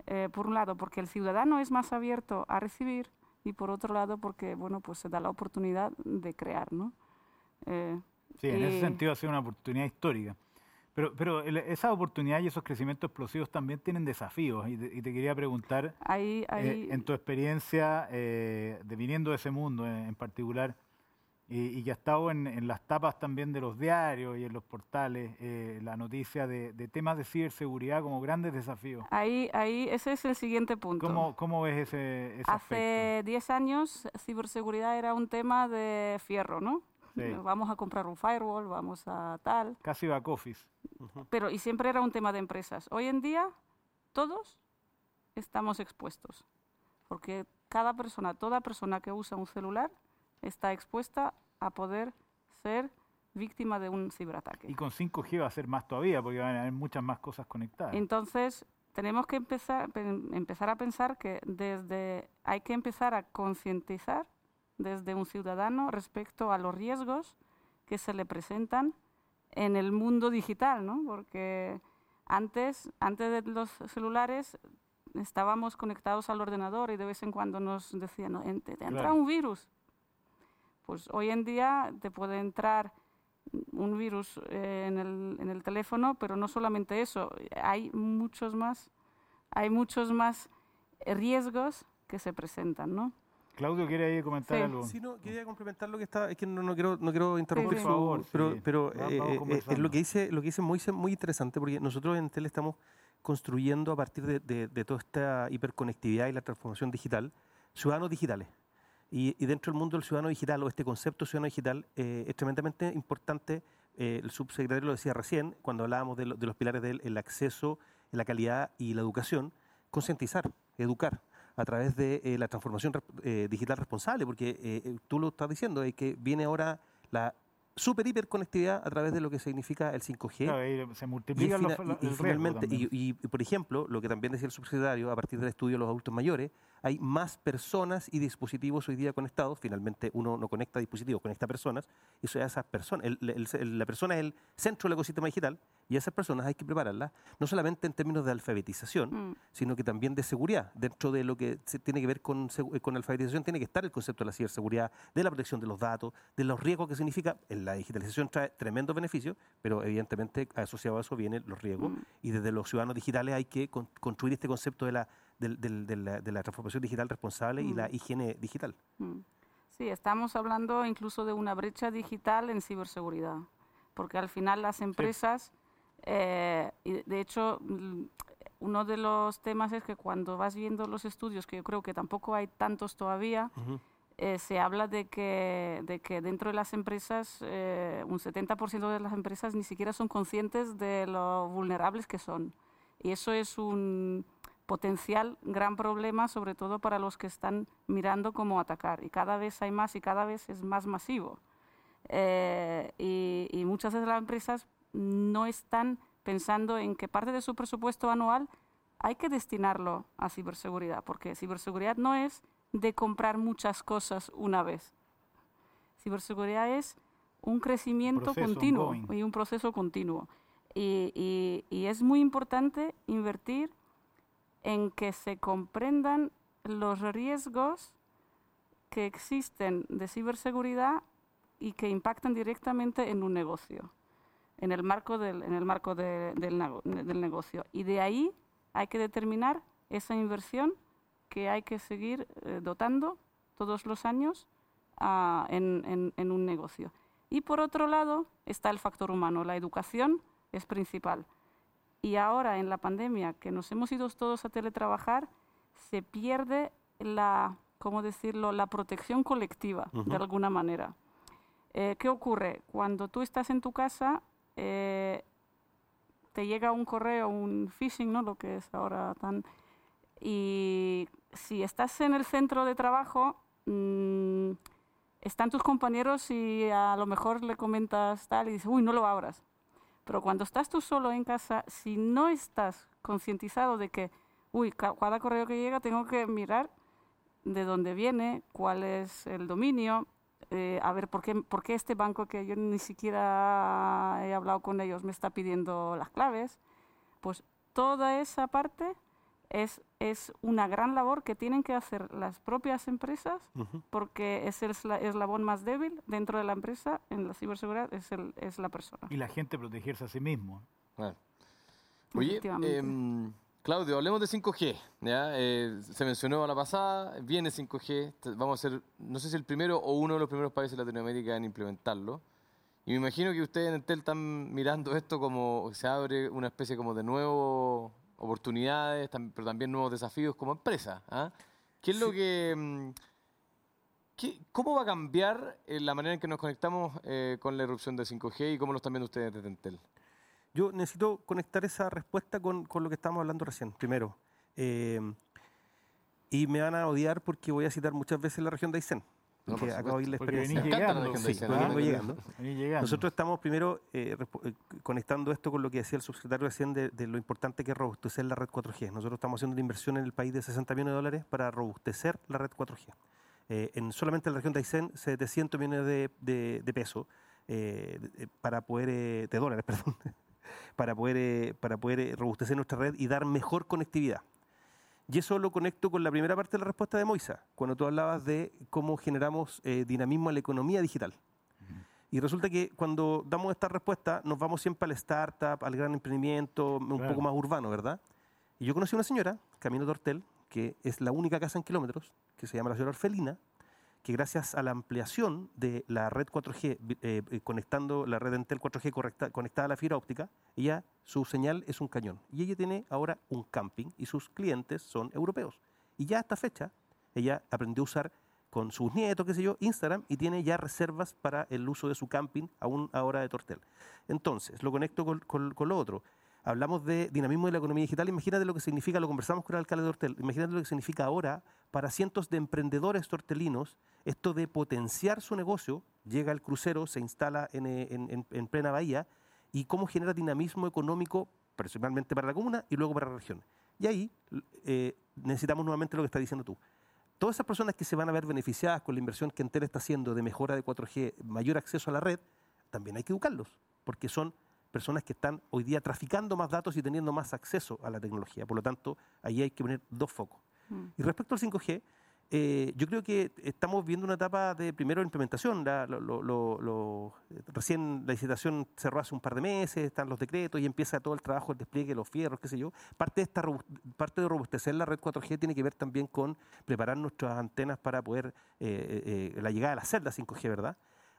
eh, por un lado, porque el ciudadano es más abierto a recibir y por otro lado, porque bueno, pues se da la oportunidad de crear, ¿no? Eh, sí, en ese sentido ha sido una oportunidad histórica. Pero, pero esa oportunidad y esos crecimientos explosivos también tienen desafíos. Y te, y te quería preguntar, Ahí, eh, ahí, en tu experiencia eh, de viniendo de ese mundo en, en particular, y, y que ha estado en, en las tapas también de los diarios y en los portales, eh, la noticia de, de temas de ciberseguridad como grandes desafíos. ahí, ahí, ese es el siguiente punto. ¿Cómo, cómo ves ese, ese? Hace 10 años, ciberseguridad era un tema de fierro, ¿no? Sí. Vamos a comprar un firewall, vamos a tal. Casi back office. Pero, y siempre era un tema de empresas. Hoy en día, todos estamos expuestos. Porque cada persona, toda persona que usa un celular está expuesta a poder ser víctima de un ciberataque. Y con 5G va a ser más todavía, porque van a haber muchas más cosas conectadas. Entonces, tenemos que empezar, empezar a pensar que desde hay que empezar a concientizar desde un ciudadano respecto a los riesgos que se le presentan en el mundo digital, ¿no? Porque antes, antes de los celulares estábamos conectados al ordenador y de vez en cuando nos decían, "No, te entra Claro. un virus. Pues hoy en día te puede entrar un virus eh, en, el, en el teléfono, pero no solamente eso, hay muchos más, hay muchos más eh, riesgos que se presentan, ¿no? Claudio quiere ahí comentar Sí. algo. Sí, no, quería complementar lo que está, es que no, no quiero, no quiero interrumpir sí. su- Por favor, pero, sí. eh, conversando. lo que dice, lo que dice muy, muy interesante, porque nosotros en Tel estamos construyendo a partir de, de- de toda esta hiperconectividad y la transformación digital, ciudadanos digitales. Y, y dentro del mundo del ciudadano digital o este concepto ciudadano digital eh, es tremendamente importante, eh, el subsecretario lo decía recién, cuando hablábamos de, lo- de los pilares del el acceso, la calidad y la educación, concientizar, educar a través de eh, la transformación eh, digital responsable, porque eh, eh, tú lo estás diciendo, es que viene ahora la super hiperconectividad a través de lo que significa el 5G. Claro, ahí se Y, fina- los, y- el y, y, por ejemplo, lo que también decía el subsecretario, a partir del estudio de los adultos mayores, hay más personas y dispositivos hoy día conectados. Finalmente uno no conecta dispositivos, conecta personas. Y eso esas personas, el- el- el- la persona es el centro del ecosistema digital y esas personas hay que prepararlas, no solamente en términos de alfabetización, Mm. sino que también de seguridad. Dentro de lo que se tiene que ver con, eh, con alfabetización tiene que estar el concepto de la ciberseguridad, de la protección de los datos, de los riesgos que significa. La digitalización trae tremendos beneficios, pero evidentemente asociado a eso vienen los riesgos. Mm. Y desde los ciudadanos digitales hay que con- construir este concepto de la, del- de la, de la transformación digital responsable y la Mm. higiene digital. Mm. Sí, estamos hablando incluso de una brecha digital en ciberseguridad, porque al final las empresas, eh, y de hecho, mm, uno de los temas es que cuando vas viendo los estudios, que yo creo que tampoco hay tantos todavía, Ujú. eh, se habla de que, de que dentro de las empresas, eh, un 70% de las empresas ni siquiera son conscientes de lo vulnerables que son. Y eso es un potencial gran problema, sobre todo para los que están mirando cómo atacar. Y cada vez hay más y cada vez es más masivo. Eh, y, y muchas de las empresas no están pensando en que parte de su presupuesto anual hay que destinarlo a ciberseguridad, porque ciberseguridad no es de comprar muchas cosas una vez. Ciberseguridad es un crecimiento Proceso continuo ongoing. y un proceso continuo. Y, y- y es muy importante invertir en que se comprendan los riesgos que existen de ciberseguridad y que impactan directamente en un negocio, en el marco del, en el marco de- del, del negocio. Y de ahí hay que determinar esa inversión que hay que seguir eh, dotando todos los años ah, en- en un negocio. Y por otro lado está el factor humano. La educación es principal. Y ahora en la pandemia, que nos hemos ido todos a teletrabajar, se pierde la, ¿cómo decirlo?, la protección colectiva, de alguna manera. Eh, ¿Qué ocurre? Cuando tú estás en tu casa, eh, te llega un correo, un phishing, ¿no? Lo que es ahora tan... Y si estás en el centro de trabajo, mm, están tus compañeros y a lo mejor le comentas tal y dices, uy, no lo abras. Pero cuando estás tú solo en casa, si no estás concientizado de que, uy, ca- cada correo que llega tengo que mirar de dónde viene, cuál es el dominio, eh, a ver por qué, por qué este banco que yo ni siquiera he hablado con ellos me está pidiendo las claves, pues toda esa parte es, es una gran labor que tienen que hacer las propias empresas Ujú. porque es el esla- eslabón más débil dentro de la empresa en la ciberseguridad, es, el, es la persona. Y la gente protegerse a sí mismo. Bueno. Oye, em, Claudio, hablemos de 5G. ¿ya? Eh, se mencionó a la pasada, viene 5G. t- Vamos a ser, no sé si el primero o uno de los primeros países de Latinoamérica en implementarlo. Y me imagino que ustedes en Entel están mirando esto como se abre una especie como de nuevas oportunidades, pero también nuevos desafíos como empresa. ¿ah? ¿Qué es lo que... mm, qué- ¿Cómo va a cambiar eh, la manera en que nos conectamos eh, con la erupción de 5G y cómo lo están viendo ustedes desde Entel? Yo necesito conectar esa respuesta con, con lo que estábamos hablando recién, primero. Eh, y me van a odiar porque voy a citar muchas veces la región de Aysén, No, que por acabo de oír la experiencia. venís Me encanta la llegando. región de Sí, Aysén, vengo llegando. Venís llegando. Nosotros estamos primero eh, eh, conectando esto con lo que decía el subsecretario recién de, de lo importante que es robustecer la red 4G. Nosotros estamos haciendo una inversión en el país de 60 millones de dólares para robustecer la red 4G. Eh, en solamente en la región de Aysén, 700 millones de, de- de pesos eh, de- para poder, eh, de dólares, <laughs> perdón, para poder, eh, para poder robustecer nuestra red y dar mejor conectividad. Y eso lo conecto con la primera parte de la respuesta de Moisa, cuando tú hablabas de cómo generamos eh, dinamismo en la economía digital. Y resulta que cuando damos esta respuesta nos vamos siempre al startup, al gran emprendimiento, un Claro. poco más urbano, ¿verdad? Y yo conocí a una señora, Camino Tortel, que es la única casa en kilómetros, que se llama la señora Orfelina, que gracias a la ampliación de la red 4G, vi- eh, eh, conectando la red Entel 4G correcta- conectada a la fibra óptica, ella, su señal es un cañón. Y ella tiene ahora un camping y sus clientes son europeos. Y ya a esta fecha, ella aprendió a usar con sus nietos, qué sé yo, Instagram y tiene ya reservas para el uso de su camping aún ahora de Tortel. Entonces, lo conecto con, con- con lo otro. Hablamos de dinamismo de la economía digital. Imagínate lo que significa, lo conversamos con el alcalde de Tortel, imagínate lo que significa ahora para cientos de emprendedores tortelinos esto de potenciar su negocio. Llega el crucero, se instala en, eh, en- en- en plena bahía y cómo genera dinamismo económico, principalmente para la comuna y luego para la región. Y ahí eh, necesitamos nuevamente lo que está diciendo tú, todas esas personas que se van a ver beneficiadas con la inversión que Entel está haciendo de mejora de 4G, mayor acceso a la red, también hay que educarlos, porque son personas que están hoy día traficando más datos y teniendo más acceso a la tecnología. Por lo tanto, ahí hay que poner dos focos. Mm. Y respecto al 5G, eh, yo creo que estamos viendo una etapa de primero implementación. La- lo- lo- lo- lo- recién la licitación cerró hace un par de meses, están los decretos y empieza todo el trabajo, el despliegue, los fierros, qué sé yo. Parte de, esta, parte de robustecer la red 4G tiene que ver también con preparar nuestras antenas para poder eh, eh, la llegada a la celda 5G, ¿verdad?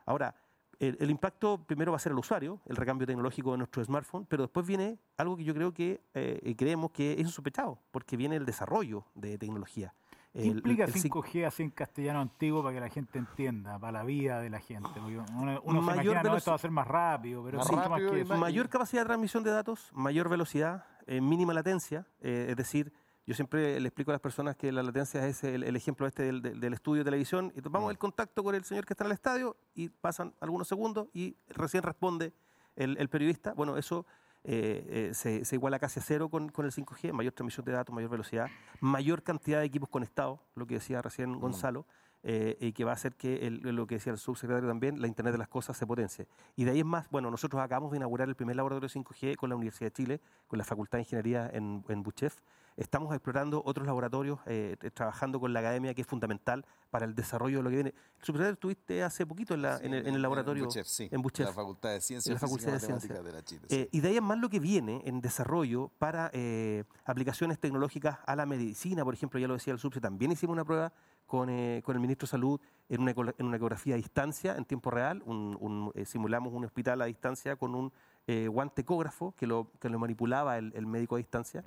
Ahora, el, el impacto primero va a ser el usuario, el recambio tecnológico de nuestro smartphone, pero después viene algo que yo creo que eh, creemos que es insospechado, porque viene el desarrollo de tecnología. ¿Qué El- implica el cin- 5G así en castellano antiguo para que la gente entienda, para la vida de la gente? Porque uno, uno se Mayor imagina, no, esto va a ser más rápido, pero Más más que mayor capacidad de transmisión de datos, mayor velocidad, eh, mínima latencia, eh, es decir, yo siempre le explico a las personas que la latencia es el, el ejemplo este del, del- estudio de televisión y tomamos el contacto con el señor que está en el estadio y pasan algunos segundos y recién responde el, el periodista. Bueno, eso eh, eh, se, se iguala casi a cero con, con el 5G, mayor transmisión de datos, mayor velocidad, mayor cantidad de equipos conectados, lo que decía recién Gonzalo, eh, y que va a hacer que el- lo que decía el subsecretario también, la Internet de las Cosas se potencie. Y de ahí es más, bueno, nosotros acabamos de inaugurar el primer laboratorio 5G con la Universidad de Chile, con la Facultad de Ingeniería en, en Buchef. Estamos explorando otros laboratorios, eh, trabajando con la academia, que es fundamental para el desarrollo de lo que viene. El subsecretario estuviste hace poquito en, la- Sí, en el, en el laboratorio. En Buchef, sí. en Buchef. La Facultad de Ciencias En la Facultad de. Matemáticas de la Chile. sí. Eh, y de ahí en más lo que viene en desarrollo para eh, aplicaciones tecnológicas a la medicina, por ejemplo, ya lo decía el subse, también hicimos una prueba con, eh, con el ministro de Salud en una, en una ecografía a distancia, en tiempo real, un- un, eh, simulamos un hospital a distancia con un eh, guante ecógrafo que lo, que lo manipulaba el, el médico a distancia.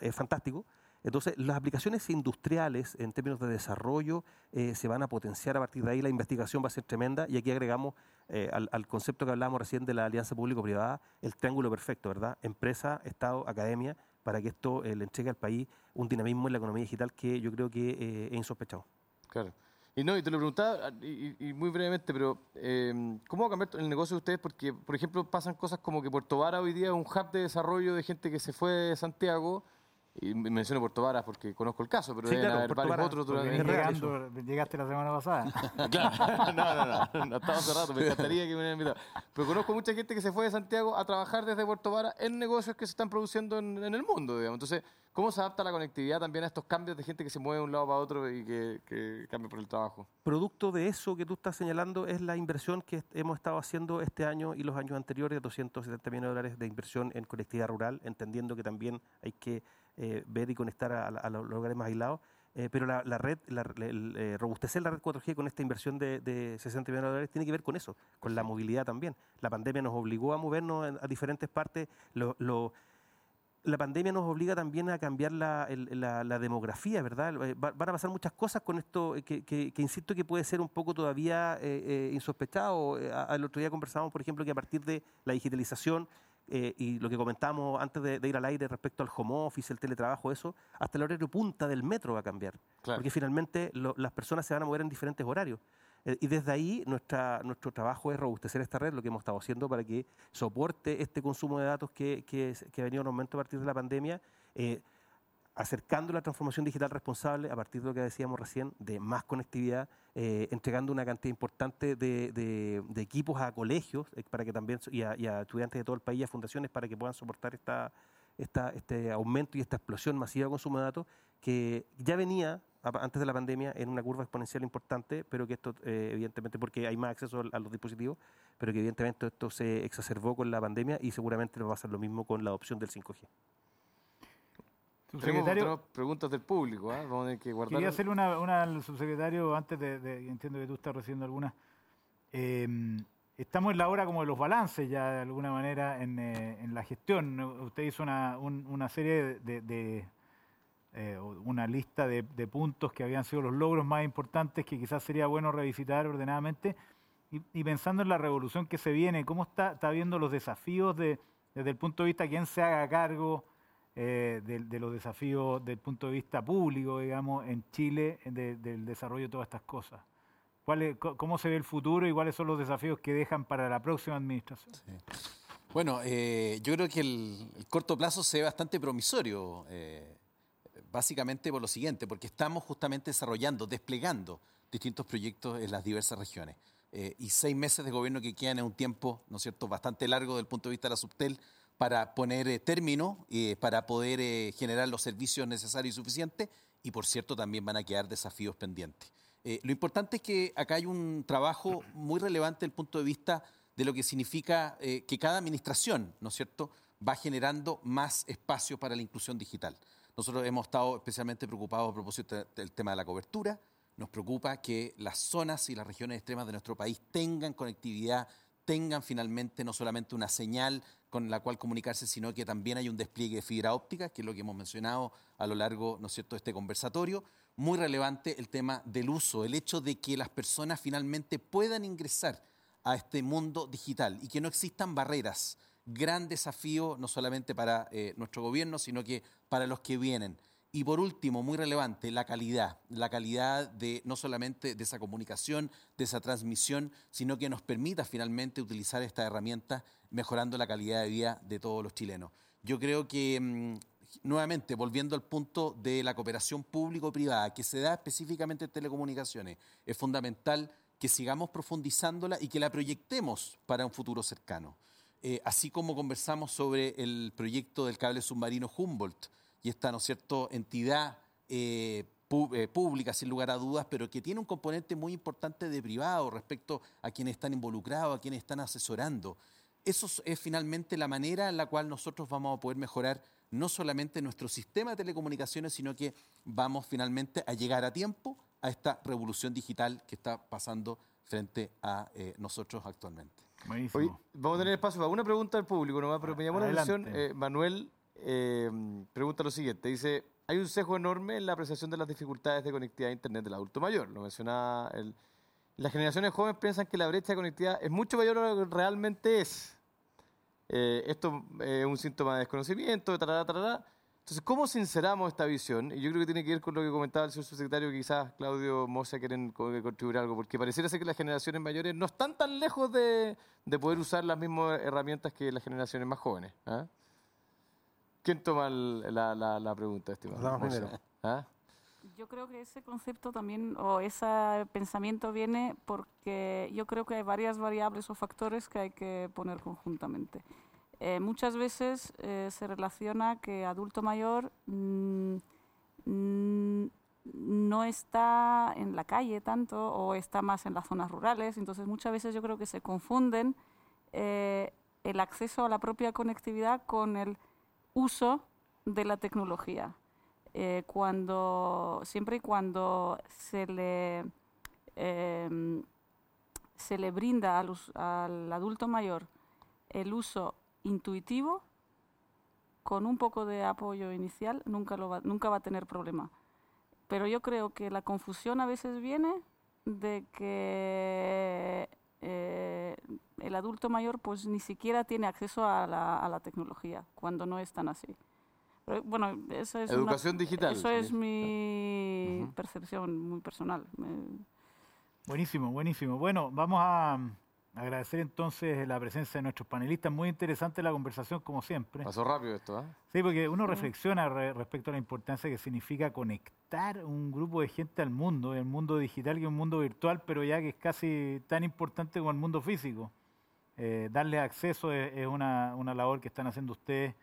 Es fantástico. Entonces, las aplicaciones industriales en términos de desarrollo eh, se van a potenciar a partir de ahí, la investigación va a ser tremenda y aquí agregamos eh, al, al concepto que hablábamos recién de la alianza público-privada, el triángulo perfecto, ¿verdad? Empresa, Estado, academia, para que esto eh, le entregue al país un dinamismo en la economía digital que yo creo que eh, es insospechado. Claro. Y no, y te lo preguntaba, ah, y- y muy brevemente, pero eh, ¿cómo va a cambiar el negocio de ustedes? Porque, por ejemplo, pasan cosas como que Puerto Vara hoy día es un hub de desarrollo de gente que se fue de Santiago, y me- menciono Puerto Varas porque conozco el caso, pero Sí, deben claro, haber varios Varas, otros durante llegando, llegaste la semana pasada. <laughs> Claro, <laughs> no, no, no, no estaba hace rato, me encantaría que me hubieran invitado. Pero conozco mucha gente que se fue de Santiago a trabajar desde Puerto Vara en negocios que se están produciendo en, en el mundo, digamos. Entonces, ¿cómo se adapta la conectividad también a estos cambios de gente que se mueve de un lado para otro y que, que cambia por el trabajo? Producto de eso que tú estás señalando es la inversión que hemos estado haciendo este año y los años anteriores, 270 millones de dólares de inversión en conectividad rural, entendiendo que también hay que eh, ver y conectar a, a los lugares más aislados. Eh, pero la, la red, la- el, eh, robustecer la red 4G con esta inversión de, de 60 millones de dólares tiene que ver con eso, con la movilidad también. La pandemia nos obligó a movernos en- a diferentes partes. Lo, lo- la pandemia nos obliga también a cambiar la, la- la demografía, ¿verdad? Eh, va- van a pasar muchas cosas con esto eh, que, que- que insisto que puede ser un poco todavía eh, eh, insospechado. Eh, a- El otro día conversábamos, por ejemplo, que a partir de la digitalización eh, y lo que comentábamos antes de, de ir al aire respecto al home office, el teletrabajo, eso, hasta el horario punta del metro va a cambiar. Claro. Porque finalmente lo- las personas se van a mover en diferentes horarios. Eh, y desde ahí nuestra, nuestro trabajo es robustecer esta red, lo que hemos estado haciendo para que soporte este consumo de datos que, que, ha venido en aumento a partir de la pandemia, eh, acercando la transformación digital responsable a partir de lo que decíamos recién, de más conectividad, eh, entregando una cantidad importante de, de- equipos a colegios para que también y a, y a estudiantes de todo el país a fundaciones para que puedan soportar esta, esta, este aumento y esta explosión masiva de consumo de datos que ya venía antes de la pandemia en una curva exponencial importante, pero que esto eh, evidentemente porque hay más acceso a los dispositivos, pero que evidentemente esto se exacerbó con la pandemia y seguramente va a pasar lo mismo con la adopción del 5G. Tenemos, Subsecretario, preguntas del público, ¿ah? vamos a tener que guardar. quería hacerle una, una al subsecretario antes de, de- entiendo que tú estás recibiendo algunas. Eh, estamos en la hora como de los balances ya de alguna manera en, eh, en la gestión. Usted hizo una, un- una serie de, de- eh, una lista de, de puntos que habían sido los logros más importantes que quizás sería bueno revisitar ordenadamente. Y, y pensando en la revolución que se viene, ¿cómo está, está viendo los desafíos de, desde el punto de vista de quién se haga cargo eh, de, de los desafíos del punto de vista público, digamos, en Chile, de- del desarrollo de todas estas cosas? ¿Cuál es- ¿Cómo se ve el futuro y cuáles son los desafíos que dejan para la próxima administración? Bueno, eh, yo creo que el, el corto plazo se ve bastante promisorio. eh, básicamente por lo siguiente, porque estamos justamente desarrollando, desplegando distintos proyectos en las diversas regiones. Eh, y seis meses de gobierno que quedan es un tiempo, ¿no es cierto?, bastante largo desde el punto de vista de la Subtel para poner eh, término, eh, para poder generar los servicios necesarios y suficientes, y por cierto también van a quedar desafíos pendientes. lo importante es que acá hay un trabajo muy relevante desde el punto de vista de lo que significa que cada administración, ¿no es cierto?, va generando más espacio para la inclusión digital. Nosotros hemos estado especialmente preocupados a propósito del tema de la cobertura. Nos preocupa que las zonas y las regiones extremas de nuestro país tengan conectividad, tengan finalmente no solamente una señal con la cual comunicarse, sino que también hay un despliegue de fibra óptica, que es lo que hemos mencionado a lo largo ¿no es cierto? de este conversatorio. Muy relevante el tema del uso, el hecho de que las personas finalmente puedan ingresar a este mundo digital y que no existan barreras gran desafío no solamente para eh, nuestro gobierno, sino que para los que vienen. Y por último, muy relevante, la calidad, la calidad de no solamente de esa comunicación, de esa transmisión, sino que nos permita finalmente utilizar esta herramienta mejorando la calidad de vida de todos los chilenos. Yo creo que, mm, nuevamente, volviendo al punto de la cooperación público-privada, que se da específicamente en telecomunicaciones, es fundamental que sigamos profundizándola y que la proyectemos para un futuro cercano. Eh, así como conversamos sobre el proyecto del cable submarino Humboldt y esta, ¿no cierto?, entidad eh, eh, pública, sin lugar a dudas, pero que tiene un componente muy importante de privado respecto a quienes están involucrados, a quienes están asesorando. Eso es finalmente la manera en la cual nosotros vamos a poder mejorar no solamente nuestro sistema de telecomunicaciones, sino que vamos finalmente a llegar a tiempo a esta revolución digital que está pasando frente a nosotros actualmente. Hoy vamos a tener espacio para una pregunta del público nomás, pero me llamó la atención. Eh, Manuel eh, pregunta lo siguiente: dice, hay un sesgo enorme en la apreciación de las dificultades de conectividad a Internet del adulto mayor. Lo mencionaba el. Las generaciones jóvenes piensan que la brecha de conectividad es mucho mayor de lo que realmente es. Eh, esto es un síntoma de desconocimiento, de tarará, tarará. Entonces, ¿cómo sinceramos esta visión? Y yo creo que tiene que ver con lo que comentaba el señor subsecretario, que quizás Claudio Mosa quieren contribuir algo, porque pareciera ser que las generaciones mayores no están tan lejos de, poder usar las mismas herramientas que las generaciones más jóvenes. ¿ah? ¿Quién toma la, pregunta, estimado? ¿Ah? Yo creo que ese concepto también, o ese pensamiento viene porque yo creo que hay varias variables o factores que hay que poner conjuntamente. Eh, muchas veces eh, se relaciona que adulto mayor mm, mm, no está en la calle tanto o está más en las zonas rurales, entonces muchas veces yo creo que se confunden eh, el acceso a la propia conectividad con el uso de la tecnología. cuando, siempre y cuando se le, em, se le brinda al adulto mayor el uso intuitivo, con un poco de apoyo inicial, nunca, lo va, nunca va a tener problema. Pero yo creo que la confusión a veces viene de que eh, el adulto mayor pues ni siquiera tiene acceso a la, tecnología, cuando no es tan así. bueno, eso es Educación digital. Eso es mi percepción muy personal. Buenísimo, buenísimo. Bueno, vamos a Agradecer entonces la presencia de nuestros panelistas. Muy interesante la conversación, como siempre. Pasó rápido esto, ¿eh? Sí, porque uno reflexiona respecto a la importancia que significa conectar un grupo de gente al mundo, el mundo digital y un mundo virtual, pero ya que es casi tan importante como el mundo físico. Eh, darle acceso es, una, labor que están haciendo ustedes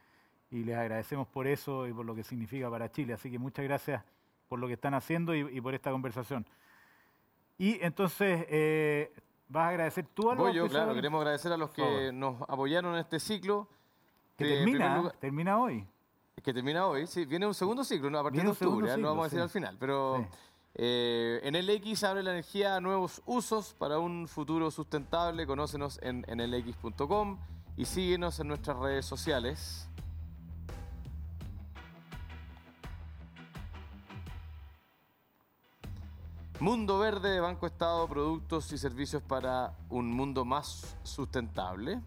y les agradecemos por eso y por lo que significa para Chile. Así que muchas gracias por lo que están haciendo y, por esta conversación. Y entonces, eh, ¿Vas a agradecer tú algo? Voy yo, claro. Queremos agradecer a los que nos apoyaron en este ciclo. Que termina, termina hoy. Que termina hoy, sí. Viene un segundo ciclo, ¿no? a partir de octubre, no vamos a decir al final. Pero eh, en el X abre la energía a nuevos usos para un futuro sustentable. Conócenos en, en elx.com y síguenos en nuestras redes sociales. Mundo Verde, Banco Estado, productos y servicios para un mundo más sustentable.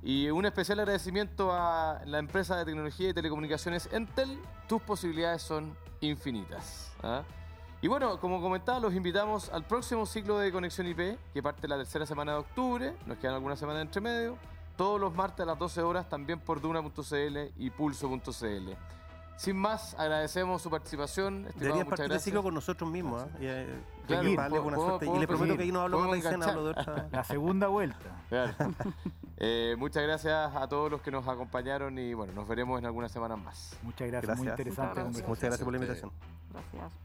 Y un especial agradecimiento a la empresa de tecnología y telecomunicaciones Entel. Tus posibilidades son infinitas. ¿ah? Y bueno, como comentaba, los invitamos al próximo ciclo de Conexión IP, que parte la tercera semana de octubre. Nos quedan algunas semanas entre medio. Todos los martes a las 12 horas, también por Duna.cl y Pulso.cl. Sin más, agradecemos su participación. Muchas partir el gracias. ciclo con nosotros mismos. ¿ah? Y, eh, Claro, Seguir, vale, podemos- buena podemos- suerte. Y le prometo que ahí no hablo más podemos medicina, hablo de otra. La segunda vuelta. <laughs> Claro. Eh, muchas gracias a todos los que nos acompañaron y bueno, nos veremos en algunas semanas más. Muchas gracias, muy Gracias. interesante Muchas conversación. Muchas gracias por la Gracias invitación. Gracias.